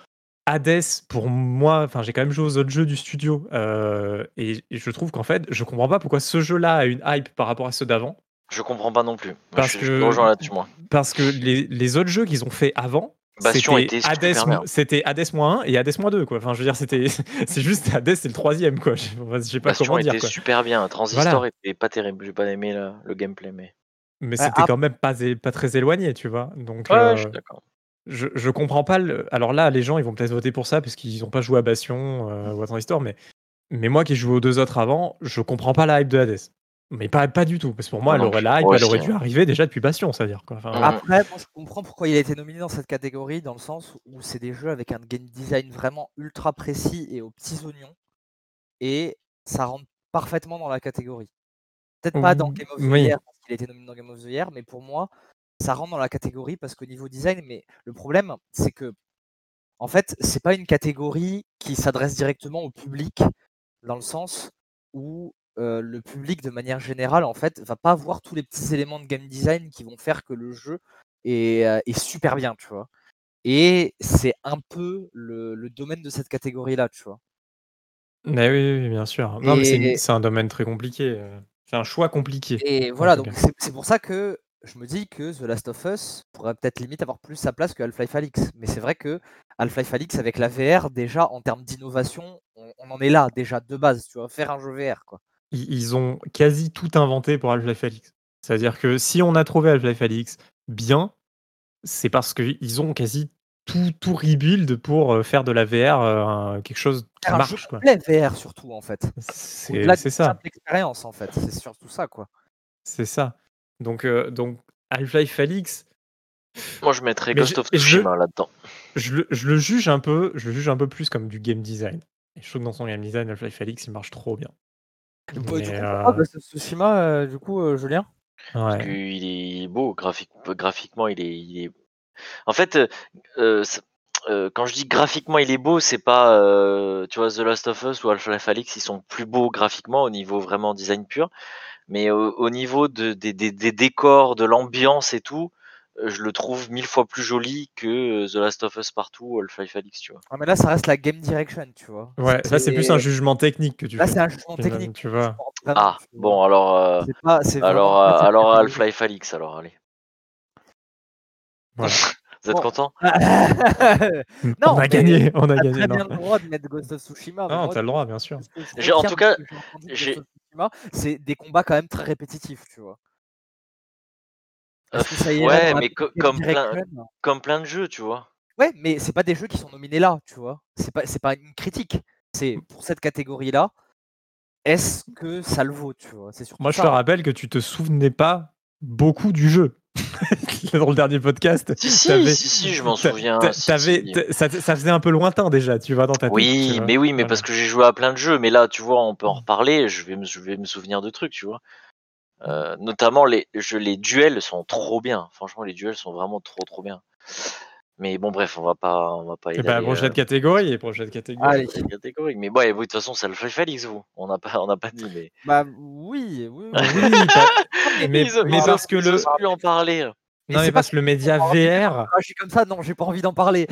Hades, pour moi, enfin, j'ai quand même joué aux autres jeux du studio euh, et, et je trouve qu'en fait, je comprends pas pourquoi ce jeu-là a une hype par rapport à ceux d'avant. Je comprends pas non plus. Moi, Parce je, je te que- rejoins là-dessus, moi. Parce que les, les autres jeux qu'ils ont fait avant, Bastion c'était était Hades, super bien. c'était Hades 1 et Hades 2 quoi. Enfin, je veux dire, c'était, c'est juste Hades, c'est le troisième quoi. Je sais pas Bastion comment dire était quoi. super bien. Transistor Voilà. était pas terrible. J'ai pas aimé le, le gameplay, mais. Mais Ouais, c'était quand même pas, pas très éloigné, tu vois. Donc, Ouais, euh, je suis d'accord. je, je comprends pas. Le... Alors là, les gens, ils vont peut-être voter pour ça parce qu'ils ont pas joué à Bastion euh, ou à Transistor, mais, mais moi qui ai joué aux deux autres avant, je comprends pas la hype de Hades. Mais pas, pas du tout, parce que pour moi, elle non aurait Moi elle aurait dû hein. arriver déjà depuis Bastion, c'est-à-dire quoi. Enfin. Après, moi, je comprends pourquoi il a été nominé dans cette catégorie, dans le sens où c'est des jeux avec un game design vraiment ultra précis et aux petits oignons, et ça rentre parfaitement dans la catégorie. Peut-être pas dans Ouh, Game of the oui. Year, parce qu'il a été nominé dans Game of the Year, mais pour moi, ça rentre dans la catégorie parce qu'au niveau design, mais le problème, c'est que, en fait, c'est pas une catégorie qui s'adresse directement au public, dans le sens où euh, le public, de manière générale, en fait, va pas voir tous les petits éléments de game design qui vont faire que le jeu est, euh, est super bien, tu vois. Et c'est un peu le, le domaine de cette catégorie-là, tu vois. Mais oui, oui, bien sûr. Non, mais c'est un domaine très compliqué. euh. C'est un choix compliqué. Et voilà, donc c'est pour ça que je me dis que The Last of Us pourrait peut-être limite avoir plus sa place que Half-Life Alix. Mais c'est vrai que Half-Life Alix avec la VR, déjà en termes d'innovation, on, on en est là déjà de base, tu vois, faire un jeu VR quoi. Ils, ils ont quasi tout inventé pour Half-Life Alix. C'est-à-dire que si on a trouvé Half-Life Alix bien, c'est parce qu'ils ont quasi tout, tout rebuild pour euh, faire de la VR euh, quelque chose qui marche. Quoi. complet VR surtout en fait. C'est Au-delà c'est de ça. simple expérience en fait, c'est surtout ça quoi. C'est ça. Donc, euh, donc Half-Life Alix, Moi, je mettrais Ghost je- of je- Tsushima là-dedans. je le, je le juge un peu, je le juge un peu plus comme du game design. Et je trouve que dans son game design, Half-Life Alix, il marche trop bien. Bah, du coup, euh, of Tsushima, euh, du coup, euh, Julien Parce ouais. qu'il est beau, graphique, graphiquement, il est, il est. En fait, euh, euh, euh, quand je dis graphiquement il est beau, c'est pas, euh, tu vois, The Last of Us ou Half-Life Alyx, ils sont plus beaux graphiquement au niveau vraiment design pur, mais au, au niveau de, des, des- des décors, de l'ambiance et tout, euh, je le trouve mille fois plus joli que euh, The Last of Us partout ou Half-Life Alyx, tu vois. Ah, mais là, ça reste la game direction, tu vois. Ouais, là, c'est plus un jugement technique que tu Là, c'est un jugement technique. tu vois. Ah, bon, alors, euh, C'est pas, alors, euh, alors. Half-Life Alyx, alors, allez. Voilà. Vous êtes Bon. content? Non, on a gagné, on a T'as gagné. très non. bien le droit de mettre Ghost of Tsushima. Non, t'as le droit, bien sûr. en tout cas, c'est des combats quand même très répétitifs, tu vois. Est-ce que ça irait ouais, dans la mais co- comme plein, direction comme plein de jeux, tu vois. Ouais, mais c'est pas des jeux qui sont nominés là, tu vois. C'est pas, c'est pas une critique. C'est pour cette catégorie-là. Est-ce que ça le vaut, tu vois? Moi, je ça. te rappelle que tu te souvenais pas beaucoup du jeu. dans le dernier podcast. Si, si, si, si, je m'en souviens. ça, ça faisait un peu lointain déjà, tu vois, dans ta Oui, mais oui, mais Voilà. parce que j'ai joué à plein de jeux, mais là, tu vois, on peut en reparler, je vais me, je vais me souvenir de trucs, tu vois. Euh, notamment, les, jeux, les duels sont trop bien. Franchement, les duels sont vraiment trop, trop bien. Mais bon, bref, on va pas, on va pas Et bah, étaler, prochaine euh, catégorie et prochaine catégorie. Allez. les catégories. Mais bon, et vous, de toute façon, c'est le Félix, vous. On n'a pas, on n'a pas dit, mais. Bah oui, oui. oui. Oui, pas- mais, osent- mais parce que ils le, plus en parler. non, mais c'est parce que le média VR, Ah, je suis comme ça, non, j'ai pas envie d'en parler.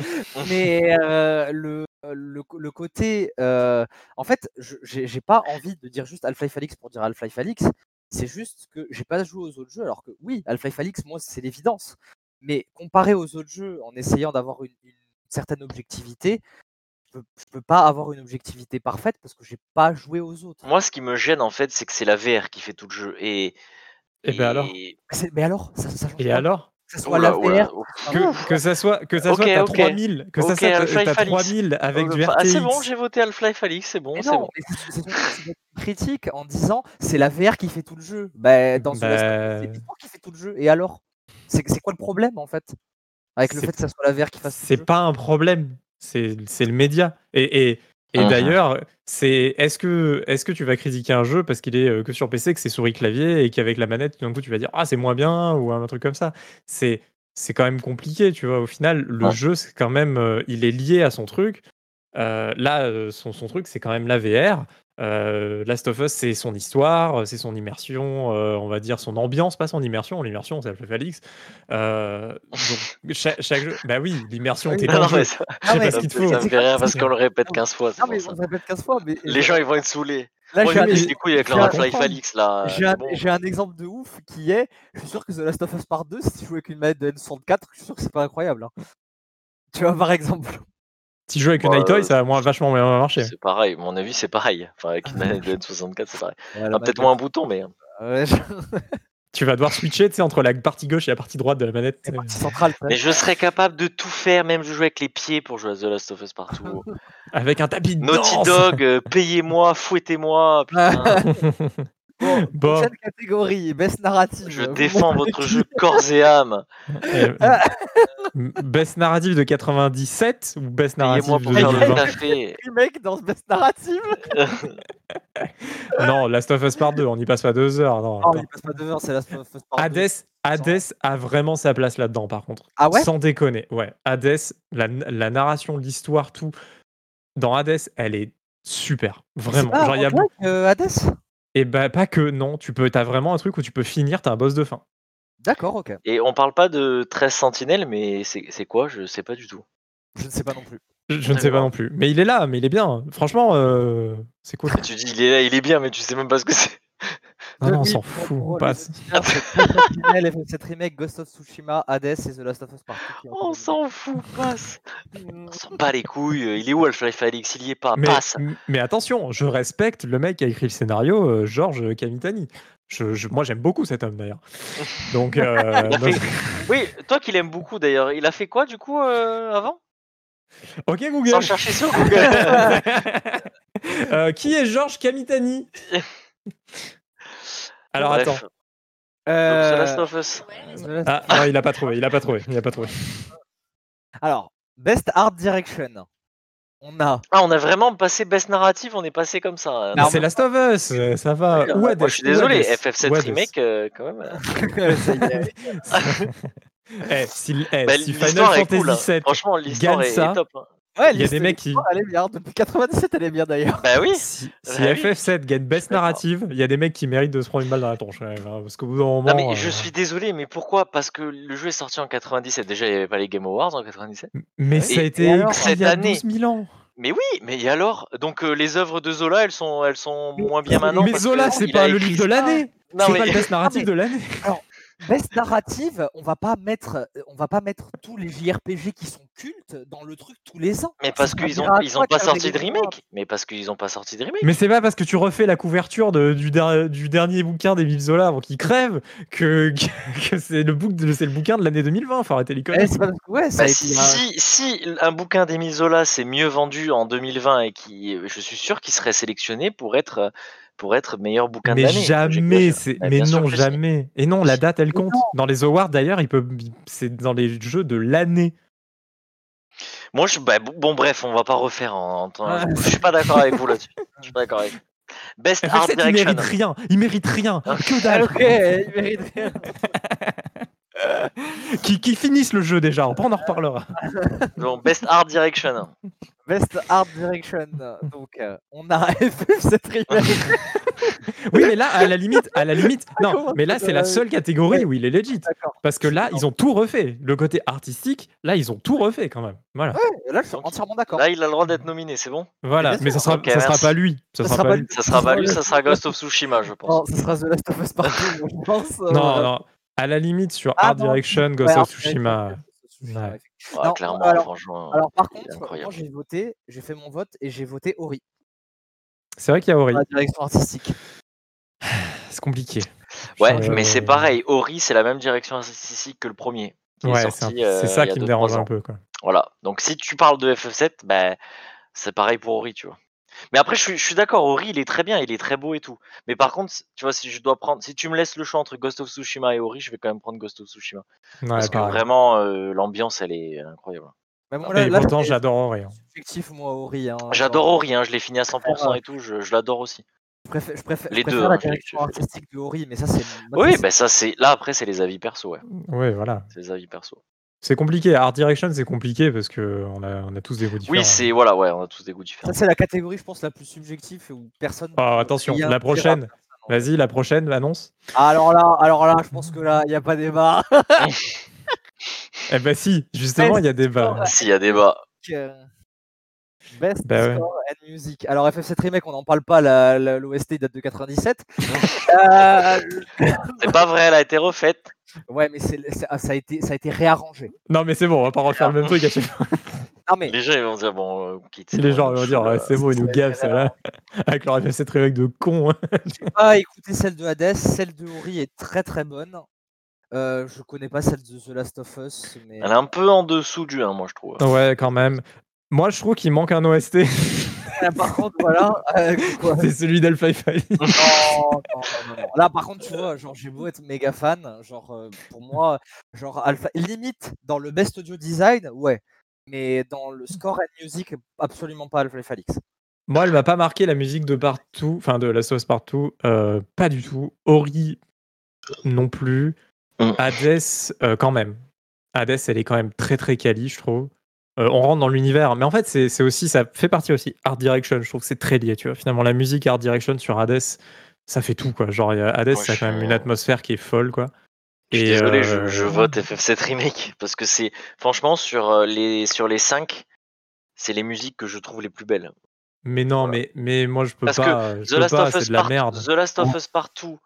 Mais euh, le, le, le côté. euh, en fait, je- j'ai pas envie de dire juste Half-Life Alyx pour dire Half-Life Alyx. C'est juste que j'ai pas joué aux autres jeux, alors que oui, Half-Life moi, c'est l'évidence. Mais comparé aux autres jeux, en essayant d'avoir une, une certaine objectivité, je peux, je peux pas avoir une objectivité parfaite parce que j'ai pas joué aux autres. Moi, ce qui me gêne, en fait, c'est que c'est la VR qui fait tout le jeu. Et. Et ben alors? Mais c'est- Mais alors, ça, ça change et alors? Que ce soit Oula, la oula, VR, que, que ça soit que ça soit Ok, t'as ok. 3000 que ça soit t'as- Half-Life t'as Alyx. 3000 avec du Ah, RTX c'est bon, j'ai voté Half-Life Alyx, c'est bon, c'est bon. c'est c'est c'est critique en disant c'est la VR qui fait tout le jeu. Bah, dans Bah, c'est l'histoire qui fait tout le jeu. Et alors? C'est c'est quoi le problème en fait? Avec le C'est- fait que ça soit la VR qui fasse tout le c'est pas un problème c'est c'est le média et et, et Mhm. d'ailleurs c'est est-ce que est-ce que tu vas critiquer un jeu parce qu'il est euh, que sur PC que c'est souris clavier et qu'avec la manette tout d'un coup tu vas dire ah c'est moins bien ou un truc comme ça c'est c'est quand même compliqué tu vois au final le Ouais. jeu c'est quand même euh, il est lié à son truc Euh, là son, son truc c'est quand même la VR Euh, Last of Us, c'est son histoire, euh, c'est son immersion, euh, on va dire son ambiance, pas son immersion. L'immersion, c'est Half-Life Alyx. Euh, donc, chaque, chaque jeu, bah oui, l'immersion, t'es dans Non, le ça, ça me te faut. ça me fait rire parce qu'on le répète 15 fois, Non, mais ça. on se répète 15 fois. Mais Les gens, ils vont être saoulés. là, j'ai un, bon. j'ai un exemple de ouf qui est je suis sûr que The Last of Us Part 2, si tu joues avec une manette de N64, je suis sûr que c'est pas incroyable. hein. Tu vois, par exemple. Si tu joues avec une iToy, euh, ça va moins, vachement bien marcher. C'est pareil, à mon avis, c'est pareil. Enfin, avec une manette de N64, c'est pareil. Ouais, la Ah, Peut-être moins un bouton, mais. Ouais, je- Tu vas devoir switcher tu sais, entre la partie gauche et la partie droite de la manette. C'est tu sais. partie centrale. Mais je serais capable de tout faire, même je jouer avec les pieds pour jouer à The Last of Us partout. Avec un tapis de Naughty danse. Dog, euh, payez-moi, fouettez-moi. Bon, Bon. prochaine catégorie, best narrative. je défends votre jeu corps et âme. Euh, best narrative de 97 ou best narrative de pour faire le 2020 café. remake dans ce best narrative. Non, Last of Us Part 2, on n'y passe pas deux heures. Non, Non, attends. il passe pas deux heures, c'est la Last of Us Part 2. Hades, Hades a vraiment sa place là-dedans, par contre. Ah ouais Sans déconner. Ouais. Hades, la, la narration, l'histoire, tout. Dans Hades, elle est super. Vraiment. Genre, il y a... euh, Hades Et bah, pas que, non. Tu peux, as vraiment un truc où tu peux finir, t'as un boss de fin. D'accord, ok. Et on parle pas de 13 sentinelles, mais c'est c'est quoi? Je sais pas du tout. Je ne sais pas non plus. Je, je ne sais pas non plus. Mais il est là, mais il est bien. Franchement, euh, c'est cool. Tu dis, il est là, il est bien, mais tu sais même pas ce que c'est. Non, non, on s'en fout. pour On les passe. cette remake Ghost of Tsushima, Hades et The Last of Us Part 2 qui est encore On s'en fout, passe. On s'en bat les couilles. Il est où Half-Life Alyx Il y est pas, Mais, passe. mais attention, je respecte le mec qui a écrit le scénario, euh, Georges Kamitani. Je, je- moi, j'aime beaucoup cet homme d'ailleurs. Donc, euh, fait- Oui, toi qui l'aimes beaucoup d'ailleurs, il a fait quoi du coup euh, avant? Ok Google. Sans chercher sur Google. Euh, qui est Georges Kamitani Alors Bref. attends. Donc, Euh, The Last of Us. The Last- Ah non, il a pas trouvé. Il a pas trouvé. Il a pas trouvé. Alors, Best Art Direction. On a. Ah, on a vraiment passé Best Narrative, on est passé comme ça. hein. C'est Last of Us. euh, Ça va. Moi, je suis désolé, Hades, FF7 ou Hades. Remake, euh, quand même. euh. Eh, si, eh, bah, si Final l'histoire est Fantasy cool. hein. VII Franchement, l'histoire gagne est, ça. est top. hein. Ouais, Il y a des mecs qui- Elle est bien. Depuis 97, elle est bien d'ailleurs. Bah oui. Si, si Ah oui. FF7 gagne Best. Narrative, il y a des mecs qui méritent de se prendre une balle dans la tronche. hein, parce qu'au bout d'un moment. Non mais je euh, suis désolé, mais pourquoi? Parce que le jeu est sorti en 97. Déjà, il n'y avait pas les Game Awards en 97. Mais Et- ça a et été alors, écrit cette il y a année- 12 000 ans. Mais oui, mais et alors? Donc euh, les œuvres de Zola, elles sont, elles sont moins bien maintenant. mais parce Zola, c'est pas le livre de l'année. Non C'est mais pas le best narrative mais- de l'année. Best narrative, on va pas mettre, on va pas mettre, on va pas mettre tous les JRPG qui sont culte dans le truc tous les ans. Mais Ça parce qu'ils ont, ils ont pas sorti de remake? Mais parce qu'ils ont pas sorti de remake. Mais c'est pas parce que tu refais la couverture de- du, der- du dernier bouquin d'Emile Zola avant qu'il crève que, que, que c'est le, bouc- c'est le bouquin de l'année 2020. Faut arrêter les Eh, conneries. c'est pas parce que- ouais, ça Bah, si, été un- si, si un bouquin d'Emile Zola s'est mieux vendu en 2020 et qui, je suis sûr qu'il serait sélectionné pour être, pour être meilleur bouquin de Mais l'année. jamais, J'exagère. c'est Bah, mais non jamais. Et non, la date elle Mais compte. Dans les awards d'ailleurs, il peut, c'est dans les jeux de l'année. Moi, je, bah, bon, bref, on va pas refaire en. Ouais. Je suis pas d'accord avec vous là-dessus. Je suis pas d'accord avec vous. Best Art FF7 il Direction. mérite rien, il mérite rien, Ah. que Ah, dalle. ok, il mérite rien. qui, qui finissent le jeu déjà. Après on en reparlera. Bon, Best Art Direction. Best Art Direction. Donc, euh, on a FF7 remake. Oui, mais là à la limite, à la limite, non. Mais là ça c'est la seule catégorie Ouais. où il est legit. Parce que là, ils ont tout refait. Le côté artistique, là, ils ont tout refait quand même. Voilà. Là, je suis Donc, entièrement d'accord. Là, il a le droit d'être nominé, c'est bon? Voilà. Mais ça sera, ça sera pas lui. Ça, Ça sera sera pas lui. lui. Ça sera pas lui, Ouais. ça sera Ghost of Tsushima, je pense. Non, ce sera The Last of Us Partout, je pense. euh, Non, voilà. non. À la limite, sur Ah, Art non, Direction, ouais, Ghost Art of Tsushima. Ouais. Ouais, Non, clairement, alors- franchement. Alors par contre, j'ai voté, j'ai fait mon vote et j'ai voté Ori, C'est vrai qu'il y a Ori. la direction artistique. C'est compliqué. Ouais, Euh, mais c'est pareil. Ori, c'est la même direction artistique que le premier. Ouais, c'est euh, c'est ça qui me dérange un peu. Quoi. Voilà. Donc si tu parles de FF7, ben c'est pareil pour Ori, tu vois. Mais après, je suis, je suis d'accord, Ori, il est très bien, il est très beau et tout. Mais par contre, tu vois, si je dois prendre, si tu me laisses le choix entre Ghost of Tsushima et Ori, je vais quand même prendre Ghost of Tsushima. Ouais, Parce que pareil. vraiment, euh, l'ambiance, elle est incroyable. Mais bon, Et là, Et là, pourtant, j'adore Ori. hein. moi Ori. hein, J'adore Ori, hein, je l'ai fini à 100% et tout, je, je l'adore aussi. Je préfère, je préfère, Les je préfère deux, la hein, direction artistique de Ori, mais ça c'est. Oui, ben ça, c'est. Là, après, c'est les avis perso, ouais. Ouais, voilà. C'est les avis perso. C'est compliqué. Art Direction, c'est compliqué parce que on a, on a tous des goûts différents. Oui, c'est. Voilà, ouais, on a tous des goûts différents. Ça c'est la catégorie, je pense, la plus subjective où personne. Oh, peut attention, la prochaine. Vas-y, la prochaine annonce. Alors là, alors là, je pense que là, il n'y a pas débat. Eh ben si, justement, il y a débat. S'il y a débat. Euh, Best ouais. score and music. Alors FF7 remake, on n'en parle pas, l'OST date de 97. Euh, C'est pas vrai, elle a été refaite. ouais, mais c'est, c'est- ça, a été, ça a été réarrangé. Non, mais c'est bon, on va pas refaire le même truc à chaque fois. Non mais Les gens, ils vont dire, bon, euh, quitte. Les gens on vont dire, ouais, c'est bon, ils nous gavent, ça là. Avec leur FF7 remake de con. hein. j'ai pas écouté celle de Hades, celle de Ori est très très bonne. Euh, je connais pas celle de The Last of Us, mais Elle est un peu en dessous du 1, moi, je trouve. Ouais, quand même. Moi, je trouve qu'il manque un OST. Ah, par contre voilà. euh, c'est celui d'Alpha. Non, non, non, non. Là, par contre, tu vois, genre, j'ai beau être méga fan, genre, euh, pour moi, genre, Alpha, limite, dans le best audio design, ouais. Mais dans le score and music, absolument pas Alpha Alix. Moi, elle m'a pas marqué la musique de partout, enfin de la sauce partout, euh, pas du tout. Ori non plus. Mm. Hades euh, quand même. Hades, elle est quand même très très quali, je trouve. Euh, on rentre dans l'univers, mais en fait, c'est aussi, ça fait partie aussi Art Direction. Je trouve que c'est très lié, tu vois. Finalement, la musique Art Direction sur Hades, ça fait tout, quoi. Genre, il y a Hades, Moi, ça a quand même suis- une atmosphère qui est folle, quoi. Je suis Et, désolé, euh, je, je vote FF7 Remake. Parce que c'est. Franchement, sur euh, les, sur les 5, c'est les musiques que je trouve les plus belles. Mais non, mais, mais moi, je peux Parce que pas. je The peux Last pas, of c'est Us de la merde. The Last of Us Partout.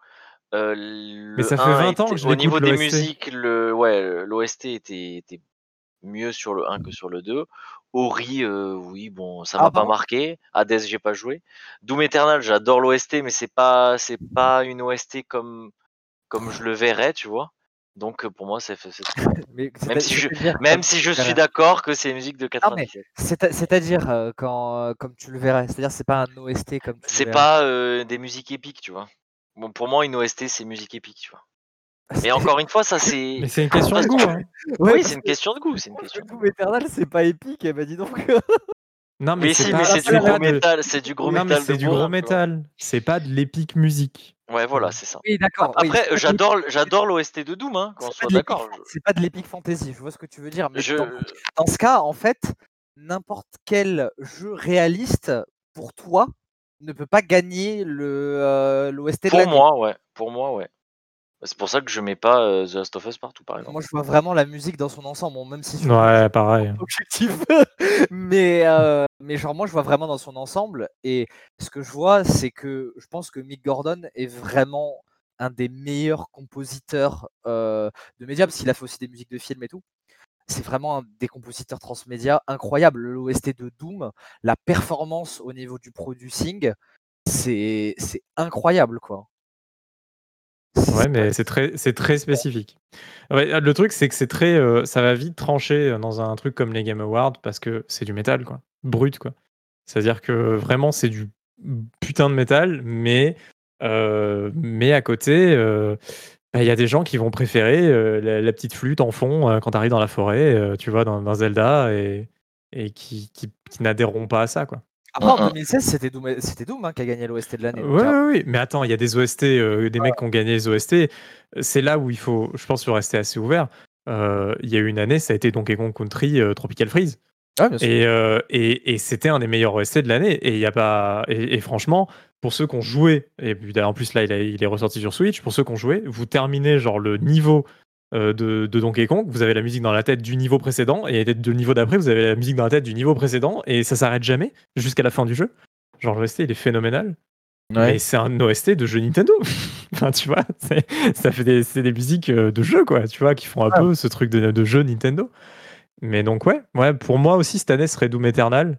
euh, le ça fait 1 20 ans était- que je Au niveau des musiques, le, ouais, l'OST était, était mieux sur le 1 que sur le 2. Ori, euh, oui, bon, ça Ah, m'a pas marqué. Hades, j'ai pas joué. Doom Eternal, j'adore l'OST, mais c'est pas, c'est pas une OST comme, comme je le verrais, tu vois. Donc euh, pour moi, c'est FF7 Mais Même si je- Même si je suis d'accord que c'est une musique de mais 97. C'est- C'est-à-dire, euh, quand, euh, comme tu le verrais, c'est-à-dire, c'est pas un OST comme C'est pas des musiques épiques, tu vois. Bon, pour moi, une OST, c'est musique épique, tu vois. Et encore une fois, ça c'est. Mais c'est une question de goût. Hein. Ouais, oui, c'est une que question de goût, c'est une question. de goût. Doom Eternal, c'est pas épique, eh ben dis donc. Non, mais Mais c'est si, mais du gros de- métal, c'est du gros non, mais métal. c'est du gros métal. C'est pas de l'épique musique. Ouais, voilà, c'est ça. Oui, d'accord. Après, j'adore, j'adore l'OST de Doom, hein, qu'on c'est soit pas de l'épique d'accord. fan- C'est pas de l'épique fantasy, je vois ce que tu veux dire. Mais Je, dans, dans ce cas, en fait, n'importe quel jeu réaliste pour toi ne peut pas gagner le euh, l'OST de pour moi, ouais, pour moi, ouais. C'est pour ça que je mets pas euh, The Last of Us partout, par exemple. Moi, je vois vraiment la musique dans son ensemble, bon, même si c'est Ouais, pareil. objectif. mais, euh, mais genre, moi, je vois vraiment dans son ensemble. Et ce que je vois, c'est que je pense que Mick Gordon est vraiment un des meilleurs compositeurs euh, de médias, parce qu'il a fait aussi des musiques de films et tout. c'est vraiment un des compositeurs transmédia incroyables. L'OST de Doom, la performance au niveau du producing, c'est c'est incroyable, quoi. Ouais, mais c'est très, c'est très spécifique. Ouais, le truc, c'est que c'est très, euh, ça va vite trancher dans un truc comme les Game Awards parce que c'est du métal, quoi, brut, quoi. C'est-à-dire que vraiment, c'est du putain de métal, mais euh, mais à côté, euh, bah, il y a des gens qui vont préférer la, petite flûte en fond quand tu arrives dans la forêt, tu vois, dans, Zelda, et, et qui, qui, qui n'adhéreront pas à ça, quoi. Après, en 2016, c'était Doom, c'était Doom hein, qui a gagné l'OST de l'année. Oui, oui, oui, mais attends, il y a des OST, euh, des mecs qui ont gagné les OST. C'est là où il faut, je pense, rester assez ouvert. Euh, il y a eu une année, ça a été Donkey Kong Country euh, Tropical Freeze. Ah, bien sûr. Et, et, c'était un des meilleurs OST de l'année. Et, y a pas... Et, franchement, pour ceux qui ont joué, et en plus là, il, il est ressorti sur Switch, pour ceux qui ont joué, vous terminez genre le niveau euh, de, Donkey Kong, vous avez la musique dans la tête du niveau précédent, et de niveau d'après, vous avez la musique dans la tête du niveau précédent, et ça s'arrête jamais jusqu'à la fin du jeu. Genre l'OST, il est phénoménal. Mais c'est un OST de jeu Nintendo. enfin, tu vois, ça fait des, c'est des musiques euh, de jeu, quoi, tu vois, qui font un peu ce truc de, de, jeu Nintendo. Mais donc, ouais, ouais, pour moi aussi, cette année serait Doom Eternal.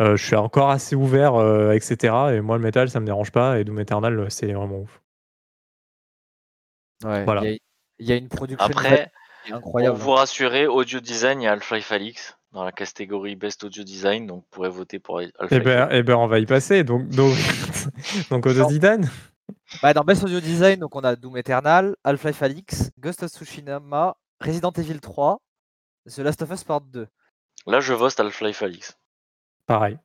Euh, je suis encore assez ouvert, etc. Et moi, le métal, ça me dérange pas. Et Doom Eternal, c'est vraiment ouf. Ouais, voilà. Il y a une production Après, incroyable. Pour vous rassurer, audio design, il y a Half-Life Alix dans la catégorie Best Audio Design, donc vous pourrez voter pour Half-Life. Eh ben, eh ben, on va y passer. Donc, donc, donc Audio Design bah, Dans Best Audio Design, donc on a Doom Eternal, Half-Life Alix, Ghost of Tsushima, Resident Evil 3, The Last of Us Part 2. Là, je vote Half-Life Alix. Pareil.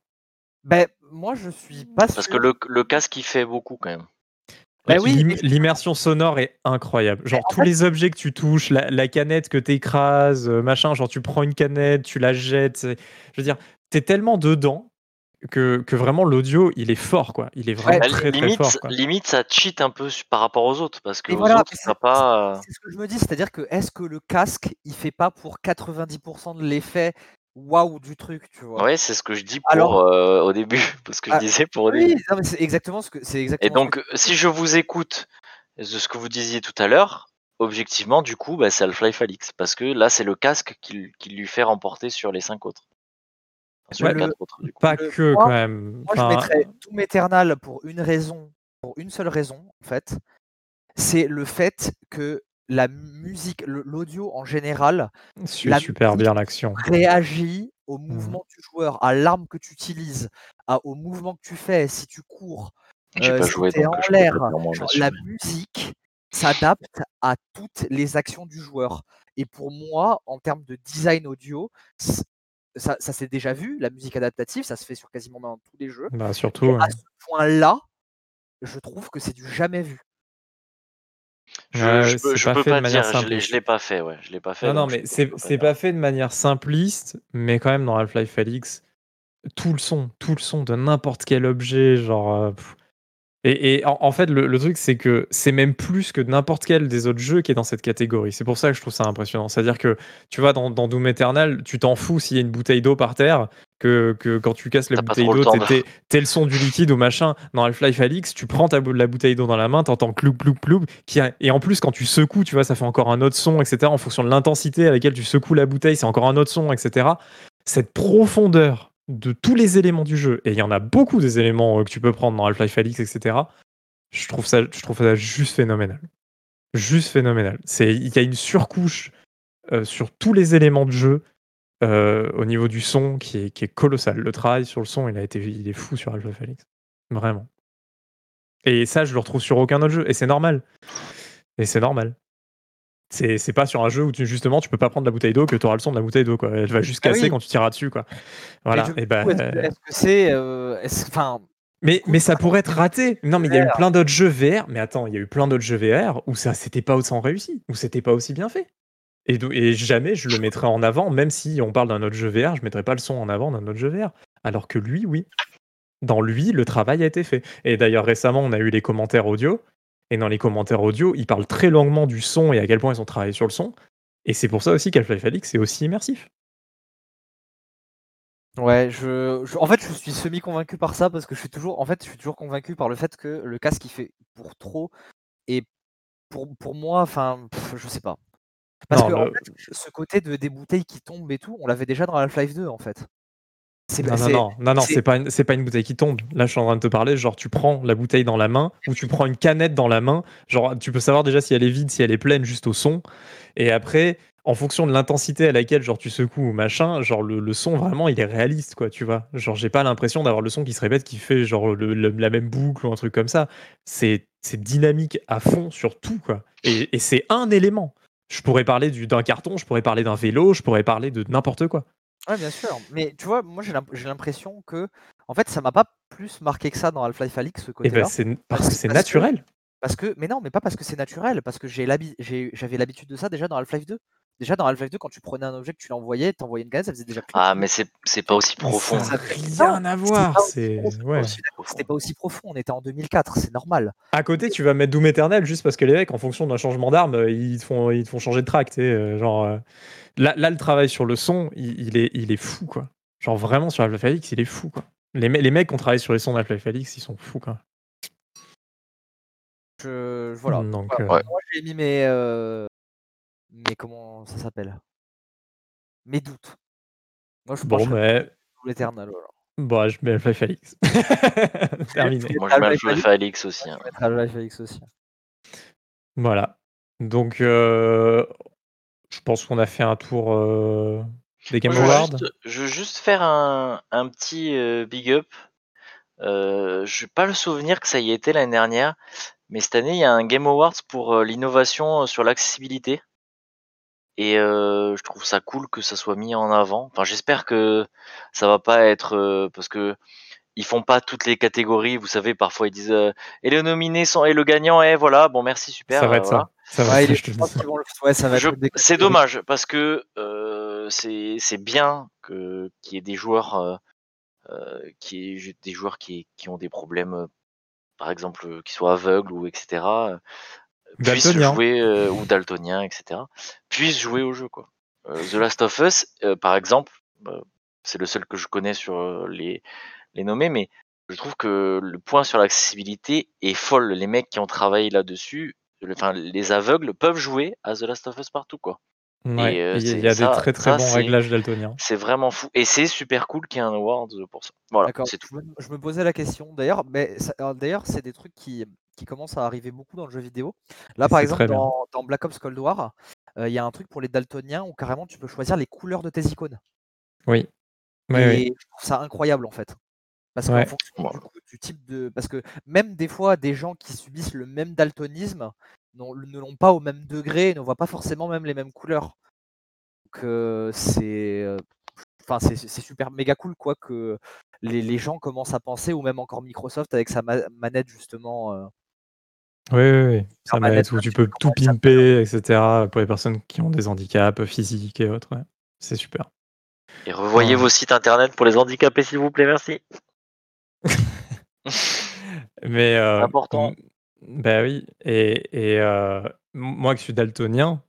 Ben, moi, je suis pas Parce que le, le casque, il fait beaucoup quand même. Bah oui, l'immersion sonore est incroyable. Genre tous les objets que tu touches, la, canette que tu écrases, euh, machin, genre tu prends une canette, tu la jettes. Je veux dire, tu es tellement dedans que, que vraiment l'audio, il est fort, quoi. Il est vraiment très, limite, très fort. Limite, ça cheat un peu par rapport aux autres, parce que voilà, autres, ça pas. C'est ce que je me dis, c'est-à-dire que est-ce que le casque, il fait pas pour 90% de l'effet waouh du truc, tu vois. Ouais, c'est ce que je dis pour euh, au début, parce que je ah, disais pour au oui, c'est exactement ce que c'est exactement. Et donc, si je vous écoute de ce que vous disiez tout à l'heure, objectivement, du coup, bah, c'est Half-Life Alix, parce que là, c'est le casque qui, qui, lui fait remporter sur les cinq autres. sur les quatre autres, du coup. Pas que quand même. Moi, je mettrais Doom Eternal pour une raison, pour une seule raison, en fait. C'est le fait que la musique, l'audio en général, la super bien l'action. Réagit au mmh. mouvement du joueur, à l'arme que tu utilises, au mouvement que tu fais, si tu cours, euh, si tu es en l'air. La musique s'adapte à toutes les actions du joueur. Et pour moi, en termes de design audio, ça, s'est déjà vu, la musique adaptative, ça se fait sur quasiment dans tous les jeux. Bah, surtout. À ce point-là, je trouve que c'est du jamais vu. Je, peux, pas, dire, je l'ai pas fait, ouais, je l'ai pas fait. Non, non, mais c'est pas, fait de manière simpliste, mais quand même dans Half-Life Alix, tout le son, tout le son de n'importe quel objet, genre. Euh, et, en, fait, le, truc, c'est que c'est même plus que n'importe quel des autres jeux qui est dans cette catégorie. C'est pour ça que je trouve ça impressionnant. C'est-à-dire que, tu vois, dans, dans Doom Eternal, tu t'en fous s'il y a une bouteille d'eau par terre, que, que, quand tu casses la bouteille d'eau, t'es le son du liquide ou machin. Dans Half-Life Alix, tu prends ta, la bouteille d'eau dans la main, t'entends clou clou clou. Qui et en plus, quand tu secoues, tu vois, ça fait encore un autre son, etc. En fonction de l'intensité à laquelle tu secoues la bouteille, c'est encore un autre son, etc. Cette profondeur de tous les éléments du jeu, et il y en a beaucoup des éléments euh, que tu peux prendre dans Half-Life Alix, etc., je trouve, ça, je trouve ça juste phénoménal. Juste phénoménal. Il y a une surcouche euh, sur tous les éléments de jeu euh, au niveau du son qui est, qui est, colossal. Le travail sur le son, il, a été, il est fou sur Half-Life Alix. Vraiment. Et ça, je le retrouve sur aucun autre jeu. Et c'est normal. Et c'est normal. C'est pas sur un jeu où tu, justement tu peux pas prendre la bouteille d'eau que tu auras le son de la bouteille d'eau. Elle va juste ah casser quand tu tireras dessus. Quoi. Voilà. Et ben, Est-ce que c'est. Euh. Mais, mais ça pourrait être raté. Non, mais il y a eu plein d'autres jeux VR. Mais attends, il y a eu plein d'autres jeux VR où ça c'était pas autant réussi, où c'était pas aussi bien fait. Et, jamais je le mettrais en avant, même si on parle d'un autre jeu VR, je mettrais pas le son en avant d'un autre jeu VR. Alors que lui, oui. Dans lui, le travail a été fait. Et d'ailleurs, récemment, on a eu les commentaires audio et dans les commentaires audio, ils parlent très longuement du son et à quel point ils ont travaillé sur le son. Et c'est pour ça aussi qu'Half-Life Alix est aussi immersif. Ouais, je, en fait, je suis semi-convaincu par ça parce que je suis toujours, en fait, je suis toujours convaincu par le fait que le casque il fait pour trop et pour, pour moi, enfin, je sais pas. Parce Non, que en le- fait, ce côté de des bouteilles qui tombent et tout, on l'avait déjà dans Half-Life 2 en fait. C'est Non, non, non, non, non, c'est- pas, une- c'est pas une bouteille qui tombe. Là, je suis en train de te parler, genre, tu prends la bouteille dans la main ou tu prends une canette dans la main. Genre, tu peux savoir déjà si elle est vide, si elle est pleine, juste au son. Et après, en fonction de l'intensité à laquelle, genre, tu secoues ou machin, genre, le, le son, vraiment, il est réaliste, quoi, tu vois. Genre, j'ai pas l'impression d'avoir le son qui se répète, qui fait, genre, le- le- la même boucle ou un truc comme ça. C'est c'est dynamique à fond sur tout, quoi. Et, et c'est un élément. Je pourrais parler du- d'un carton, je pourrais parler d'un vélo, je pourrais parler de n'importe quoi. Ouais, bien sûr. Mais tu vois, moi j'ai l'imp- j'ai l'impression que, en fait, ça m'a pas plus marqué que ça dans Half-Life Alix ce Et côté-là. ben, c'est parce Parce que c'est que- naturel. Parce que, mais non, mais pas parce que c'est naturel, parce que j'avais l'habitude de ça déjà dans Half-Life 2. Déjà dans Half-Life 2, quand tu prenais un objet, que tu l'envoyais, t'envoyais une gaz, ça faisait déjà clic, Ah, mais c'est c'est pas aussi Mais profond. Ça n'a rien à voir. pas aussi C'est profond, ouais. Pas aussi profond. C'était pas aussi profond, on était en 2004, c'est normal. À côté, tu vas mettre Doom Eternal juste parce que les mecs, en fonction d'un changement d'arme, euh, ils te font, ils te font changer de track. euh, genre, euh, là, là, le travail sur le son, il, il est, il est fou, quoi. Genre vraiment sur Half-Life Alyx, il est fou, quoi. Les, me- les mecs qui ont travaillé sur les sons d'Half-Life Alyx, ils sont fous, quoi. Je, voilà. Donc, Voilà. euh. Moi j'ai mis mes, euh, mes comment ça s'appelle? Mes doutes. Moi je bon, penche mais tout l'éternel. Bon, je mets Half-Life Alyx. Terminé. Moi, je mets Half-Life Alix aussi. Je hein. Half-Life aussi. Voilà. Donc, euh, je pense qu'on a fait un tour euh, des Game Moi, je, veux Awards. juste, je veux juste faire un, un petit euh, big up. Euh, je n'ai pas le souvenir que ça y était l'année dernière, mais cette année, il y a un Game Awards pour euh, l'innovation sur l'accessibilité. Et euh, je trouve ça cool que ça soit mis en avant. Enfin, j'espère que ça va pas être euh, parce que ils font pas toutes les catégories. Vous savez, parfois ils disent euh, et les nominés sont et le gagnant est voilà. Bon, merci super. Ça va euh, être voilà. ça. Ça va Ouais, il est- je te je le pense dis. qu'ils vont le- ouais, ça va Je- être des C'est catégories. dommage parce que euh, c'est c'est bien que qu'il y ait des joueurs qui aient- des joueurs qui, qui ont des problèmes, par exemple, qui soient aveugles ou etc. puissent Daltonien. jouer euh, ou daltoniens, etc. puissent jouer au jeu quoi. Euh, The Last of Us, euh, par exemple, euh, c'est le seul que je connais sur les les nommés, mais je trouve que le point sur l'accessibilité est folle. Les mecs qui ont travaillé là-dessus, le- enfin les aveugles peuvent jouer à The Last of Us partout quoi. Ouais, Et euh, il y a, des très très ça bons réglages daltoniens. c'est vraiment fou et c'est super cool qu'il y ait un award pour ça. Voilà, D'accord. c'est tout. Je me, je me posais la question. D'ailleurs, mais d'ailleurs, c'est des trucs qui, qui commencent à arriver beaucoup dans le jeu vidéo. Là, par exemple, dans, dans Black Ops Cold War, euh, il y a un truc pour les daltoniens où carrément tu peux choisir les couleurs de tes icônes. Oui. Oui, Et oui. je trouve ça incroyable en fait. Parce qu'en Ouais. fonction Bon. du, coup, du type de. Parce que même des fois, des gens qui subissent le même daltonisme ne l'ont pas au même degré et ne voient pas forcément même les mêmes couleurs. Donc euh, c'est. Enfin, c'est c'est super méga cool quoi que les, les gens commencent à penser, ou même encore Microsoft avec sa ma- manette justement. euh, Oui, oui, Leur manette, où tu peux tout pimper, etc. pour les personnes qui ont des handicaps physiques et autres. ouais. C'est super. Et revoyez Ouais. vos sites internet pour les handicapés s'il vous plaît, merci. Mais euh, important. Bah oui. Et, et euh, m- moi qui suis daltonien,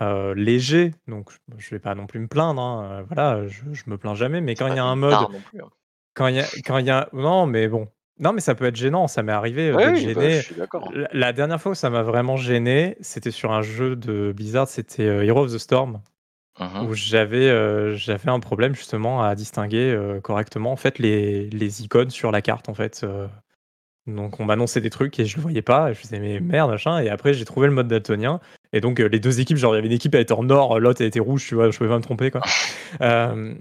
euh, léger, donc je- je vais pas non plus me plaindre. hein, euh, voilà, je, je me plains jamais. Mais C'est quand il pas y a un une mode, tare non plus. hein. quand il y a, quand il y a, non, mais bon, non, mais ça peut être gênant. Ça m'est arrivé euh, Ouais, d'être oui, bah, gêné. suis d'accord. La, la dernière fois où ça m'a vraiment gêné, c'était sur un jeu de Blizzard, c'était Hero of the Storm. Mhm. où j'avais j'avais un problème justement à distinguer correctement en fait les, les icônes sur la carte en fait. Donc on m'annonçait des trucs et je le voyais pas et je faisais mais merde machin et après j'ai trouvé le mode daltonien et donc euh, les deux équipes genre il y avait une équipe elle était en or l'autre elle était rouge tu vois je pouvais pas me tromper quoi. Euh,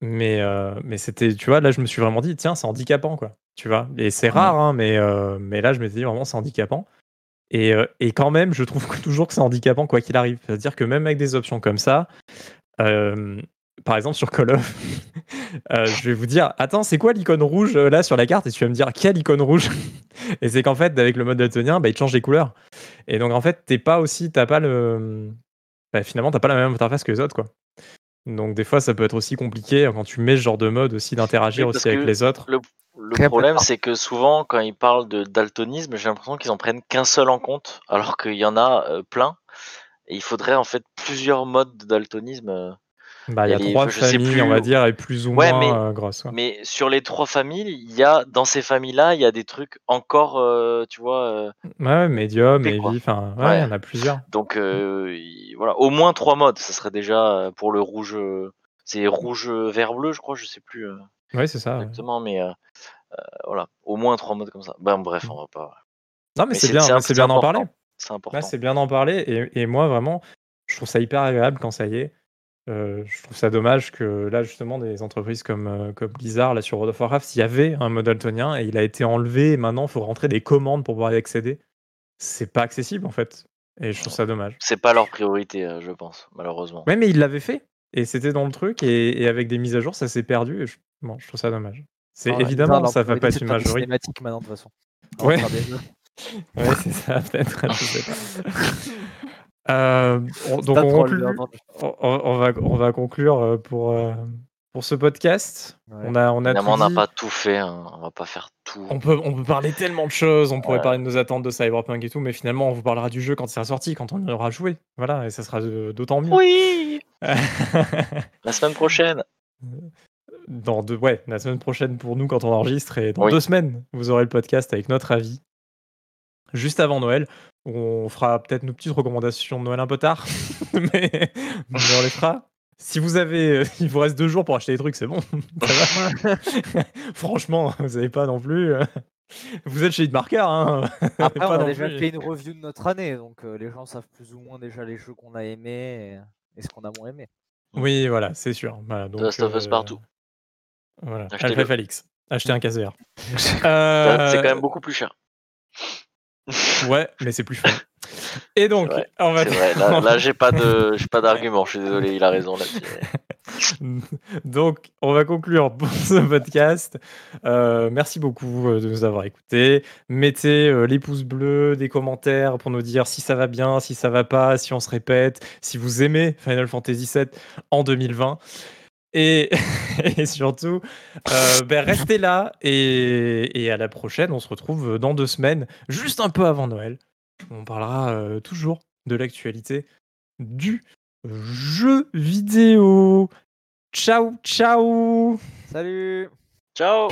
mais euh, mais c'était tu vois là je me suis vraiment dit tiens c'est handicapant quoi tu vois et c'est rare hein, mais mais là je me suis dit vraiment c'est handicapant. Et, et quand même, je trouve que toujours que c'est handicapant quoi qu'il arrive. C'est-à-dire que même avec des options comme ça, euh, par exemple sur Call of, euh, je vais vous dire, attends, c'est quoi l'icône rouge euh, là sur la carte? Et tu vas me dire, quelle icône rouge? Et c'est qu'en fait, avec le mode daltonien, bah, il change les couleurs. Et donc en fait, t'es pas aussi, t'as pas le, bah, finalement, t'as pas la même interface que les autres quoi. Donc des fois, ça peut être aussi compliqué quand tu mets ce genre de mode aussi d'interagir Oui, aussi avec les autres. Le, problème, c'est que souvent, quand ils parlent de daltonisme, j'ai l'impression qu'ils en prennent qu'un seul en compte, alors qu'il y en a euh, plein. Et il faudrait en fait plusieurs modes de daltonisme. Bah, il y a les- trois je sais familles, on va dire, et plus ou Ouais, moins mais- euh, grosses. ouais. Mais sur les trois familles, il y a dans ces familles-là, il y a des trucs encore, euh, tu vois. euh, Ouais, médium, heavy, enfin, ouais, il y en a plusieurs. donc euh, il- voilà, au moins trois modes. Ça serait déjà pour le rouge. c'est rouge, vert, bleu, je crois. Je sais plus Ouais, c'est ça. exactement, mais voilà, au moins trois modes comme ça. Ben bref, Mm. on va pas. Non, mais, Mais c'est bien, c'est bien d'en parler. C'est important. C'est bien d'en parler. Et, et moi, vraiment, je trouve ça hyper agréable quand ça y est. Euh, je trouve ça dommage que là, justement, des entreprises comme, euh, comme Blizzard, là, sur World of Warcraft, il y avait un mode daltonien et il a été enlevé. Et maintenant, il faut rentrer des commandes pour pouvoir y accéder. C'est pas accessible, en fait. Et je trouve ça dommage. C'est pas leur priorité, euh, je pense, malheureusement. Ouais, mais ils l'avaient fait. Et c'était dans le truc. Et, et avec des mises à jour, ça s'est perdu. Et je, bon, je trouve ça dommage. C'est évidemment, ça va pas être une c'est majorité. cinématiques maintenant, de toute façon. Ouais. Ouais, c'est ça, peut-être. Euh, on- donc, on conclut. va, on va conclure euh, pour, euh, pour ce podcast. Ouais. On a, on a Évidemment, on n'a pas tout fait. hein, On va pas faire tout. On peut, on peut parler tellement de choses. On pourrait parler de nos attentes de Cyberpunk et tout, mais finalement, on vous parlera du jeu quand il sera sorti, quand on y aura joué. Voilà, et ça sera d'autant mieux. Oui La semaine prochaine. dans deux, ouais, la semaine prochaine pour nous quand on enregistre et dans Oui. deux semaines, vous aurez le podcast avec notre avis. Juste avant Noël, on fera peut-être nos petites recommandations de Noël un peu tard, mais, mais on les fera. Si vous avez, euh, il vous reste deux jours pour acheter des trucs, c'est bon. Franchement, vous n'avez pas non plus. euh, Vous êtes chez Hitmarker, hein. Après, on a déjà plus. fait une review de notre année, donc euh, les gens savent plus ou moins déjà les jeux qu'on a aimés et, et ce qu'on a moins aimé. Oui, voilà, c'est sûr. Voilà, donc, Last of Us euh, partout. Voilà, Achetez-le. Alpha Alix. Achetez un casse C'est quand même beaucoup plus cher. Ouais, mais c'est plus fun. Et donc, vrai, on va vrai. Là, là j'ai pas de, j'ai pas d'argument. Je suis désolé, il a raison là-dessus. Donc, on va conclure pour ce podcast. Euh, merci beaucoup euh, de nous avoir écoutés. Mettez euh, les pouces bleus, des commentaires pour nous dire si ça va bien, si ça va pas, si on se répète, si vous aimez Final Fantasy VII en 2020. Et, et surtout, euh, ben, restez là et, et à la prochaine. On se retrouve dans deux semaines, juste un peu avant Noël. On parlera euh, toujours de l'actualité du jeu vidéo. Ciao, ciao Salut Ciao.